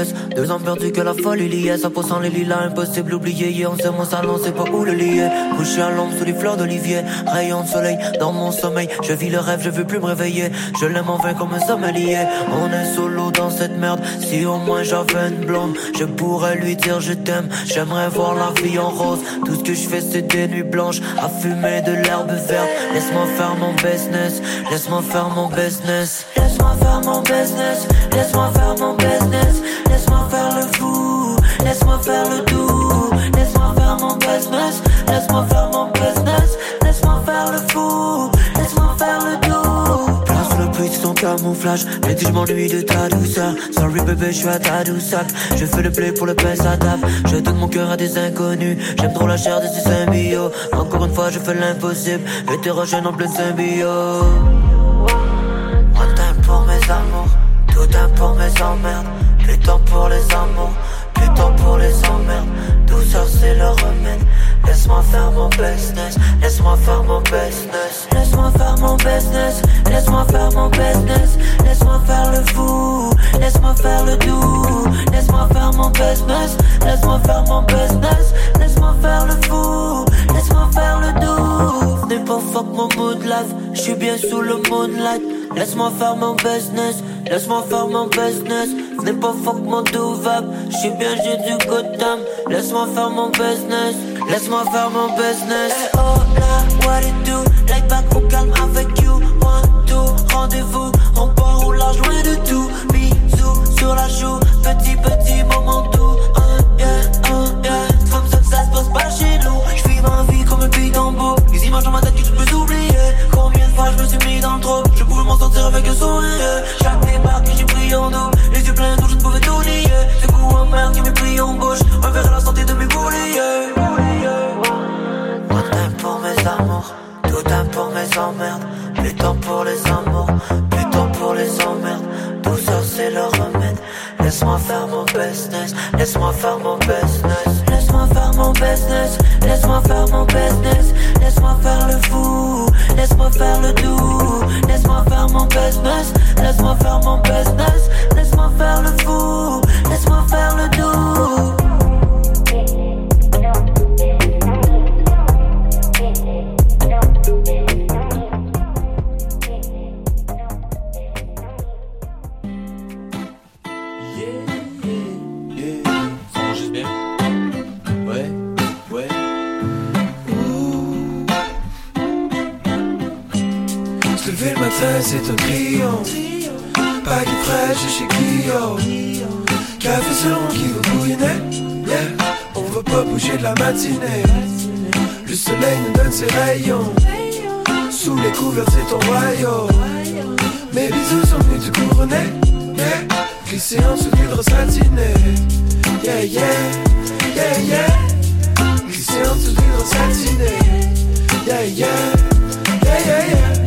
en Deux ans perdus que la folie liée. Ça pose sans les lilas, impossible oublier Yeah, on sait mon salon, c'est pas où le lier. Couché à l'ombre sous les fleurs d'olivier. Rayon de soleil dans mon sommeil. Je vis le rêve, je veux plus me réveiller. Je l'aime enfin comme un sommelier. On est solo dans cette merde. Si au moins j'avais une blonde Je pourrais lui dire je t'aime. J'aimerais voir la vie en rose. Tout ce que je fais c'est des nuits blanches. À fumer de l'herbe verte. Laisse-moi faire mon business. Laisse-moi faire mon business. Laisse-moi faire mon business. Laisse-moi faire mon business Laisse-moi faire le fou Laisse-moi faire le doux. Laisse-moi faire mon business Laisse-moi faire mon business. Laisse-moi faire le fou Laisse-moi faire le doux. Place le prix de ton camouflage Mais dis je m'ennuie de ta douceur. Sorry bébé je suis à ta douceur. Je fais le play pour le pain ça tape Je donne mon cœur à des inconnus. J'aime trop la chair de ces symbios Encore une fois je fais l'impossible. Hétérogène en pleine symbio One time pour mes amours. Tout un pour mes emmerdes, plus temps pour les amours, plus temps pour les emmerdes. Douceur c'est le remède. Laisse-moi faire mon business, laisse-moi faire mon business. Laisse-moi faire mon business, laisse-moi faire mon business. Laisse-moi faire le fou, laisse-moi faire le doux. Laisse-moi faire mon business, laisse-moi faire mon business. Laisse-moi faire le fou, laisse-moi faire le doux. N'est pas fuck mon mot de lave, je suis bien sous le moonlight. Laisse-moi faire mon business, laisse-moi faire mon business. Venez pas fuck mon douvab, je suis bien, j'ai du time. Laisse-moi faire mon business, laisse-moi faire mon business. Hey, oh là, what it do? Like back au calme avec you. One, two, rendez-vous. On part au large, loin de tout. Bisous sur la joue, petit petit moment doux. Uh, yeah, uh, yeah. Comme ça que ça se passe pas chez nous. Je vis ma vie comme un bidon Les images dans ma tête que tu peux oublier. Combien de fois je me suis mis dans le pouvais m'en sortir avec un sourire. Chaque départ que j'ai pris en double. Les yeux pleins d'eau, je ne pouvais tout nier. Qui m'est pris en bouche? Un la santé de mes bouliers. Temps pour mes amours. Tout temps pour mes emmerdes. Plus temps pour les amours. Plus temps pour les emmerdes. Tout ça c'est le remède. Laisse-moi faire mon business. Laisse-moi faire mon business. Mon business. Laisse-moi faire mon business. Laisse-moi faire le fou. Laisse-moi faire le doux. Laisse-moi faire mon business. Laisse-moi faire mon business. Laisse-moi faire le fou. Laisse-moi faire le doux. Se lever le matin, c'est un triomphe. Paquet fraîche chez Clio. Café sur qui va bouillonner. On va pas bouger de la matinée. Le soleil nous donne ses rayons. Sous les couverts, c'est ton royaume. Mes bisous sont venus te couronner. Yeah. Glisser en dessous du satiné. Yeah, yeah, yeah, yeah. Glisser en dessous du satiné. Yeah, yeah, yeah, yeah, yeah.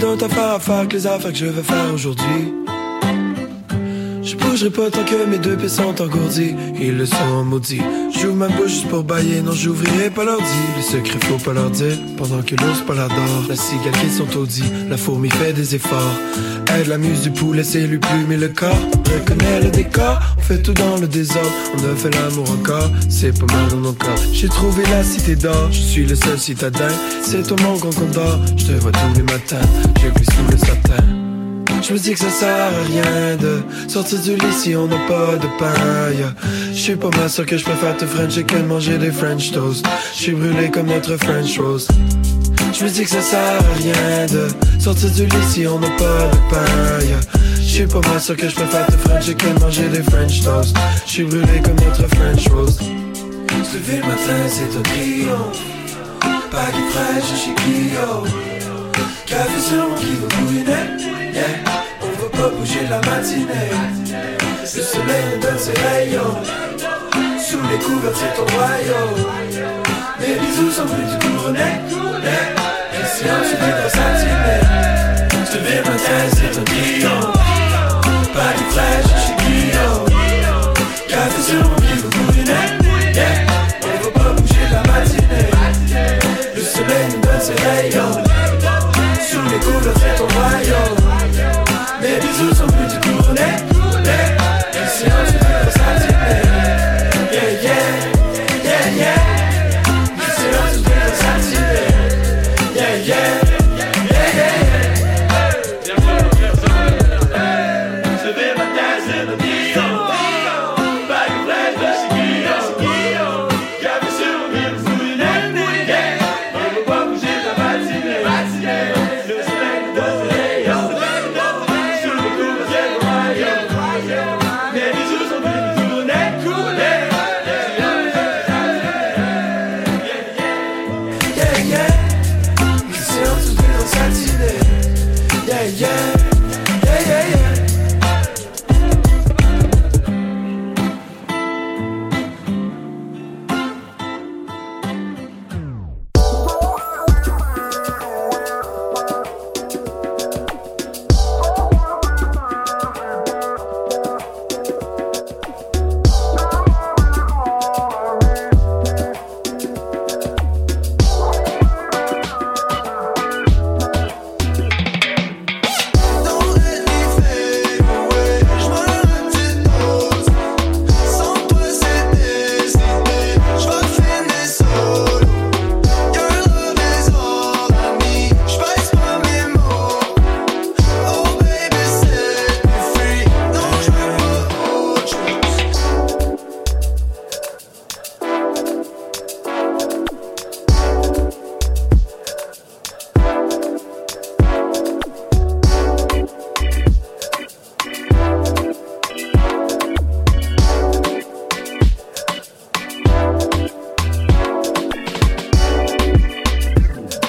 dans ta farfac, les affaires que je veux faire aujourd'hui. Je bougerai pas tant que mes deux pieds sont engourdis. Ils le sont maudits. J'ouvre ma bouche juste pour bailler. Non, j'ouvrirai pas l'ordi. Les secrets, faut pas leur dire. Pendant que l'ours pas l'adore. La cigale qui sont taudis. La fourmi fait des efforts. Elle la muse du poulet, c'est lui plumer le corps. Reconnaît le décor. On fait tout dans le désordre. On a fait l'amour encore. C'est pas mal dans nos corps. J'ai trouvé la cité d'or. Je suis le seul citadin. C'est toi mon grand condor. Je te vois tous les matins. J'ai pris sous le satin. Je me dis que ça sert à rien de sortir du lit si on n'a pas de paille. Je suis pas mal sûr que je préfère te frencher que de manger des French toast. Je suis brûlé comme notre French rose. Je me dis que ça sert à rien de sortir du lit si on n'a pas de paille. Je suis pas mal sûr que je préfère te frencher que de manger des French toast. Je suis brûlé comme notre French rose. Se lever le matin, c'est un triomphe. Paquet fraîche chez Clio. Café sur mon. Yeah. On va pas bouger la matinée. Le soleil nous donne ses rayons. Sous les couverts, c'est ton royaume. Mes bisous sont plus du couronnet. Yeah. Et si on se dit dans satiné. Se lever le matin, c'est un triomphe. Pas du fraîche chez Clio. Café sur mon qui va bouillonner. Yeah. On va pas bouger la matinée. Le soleil nous donne ses rayons. Sous les couverts,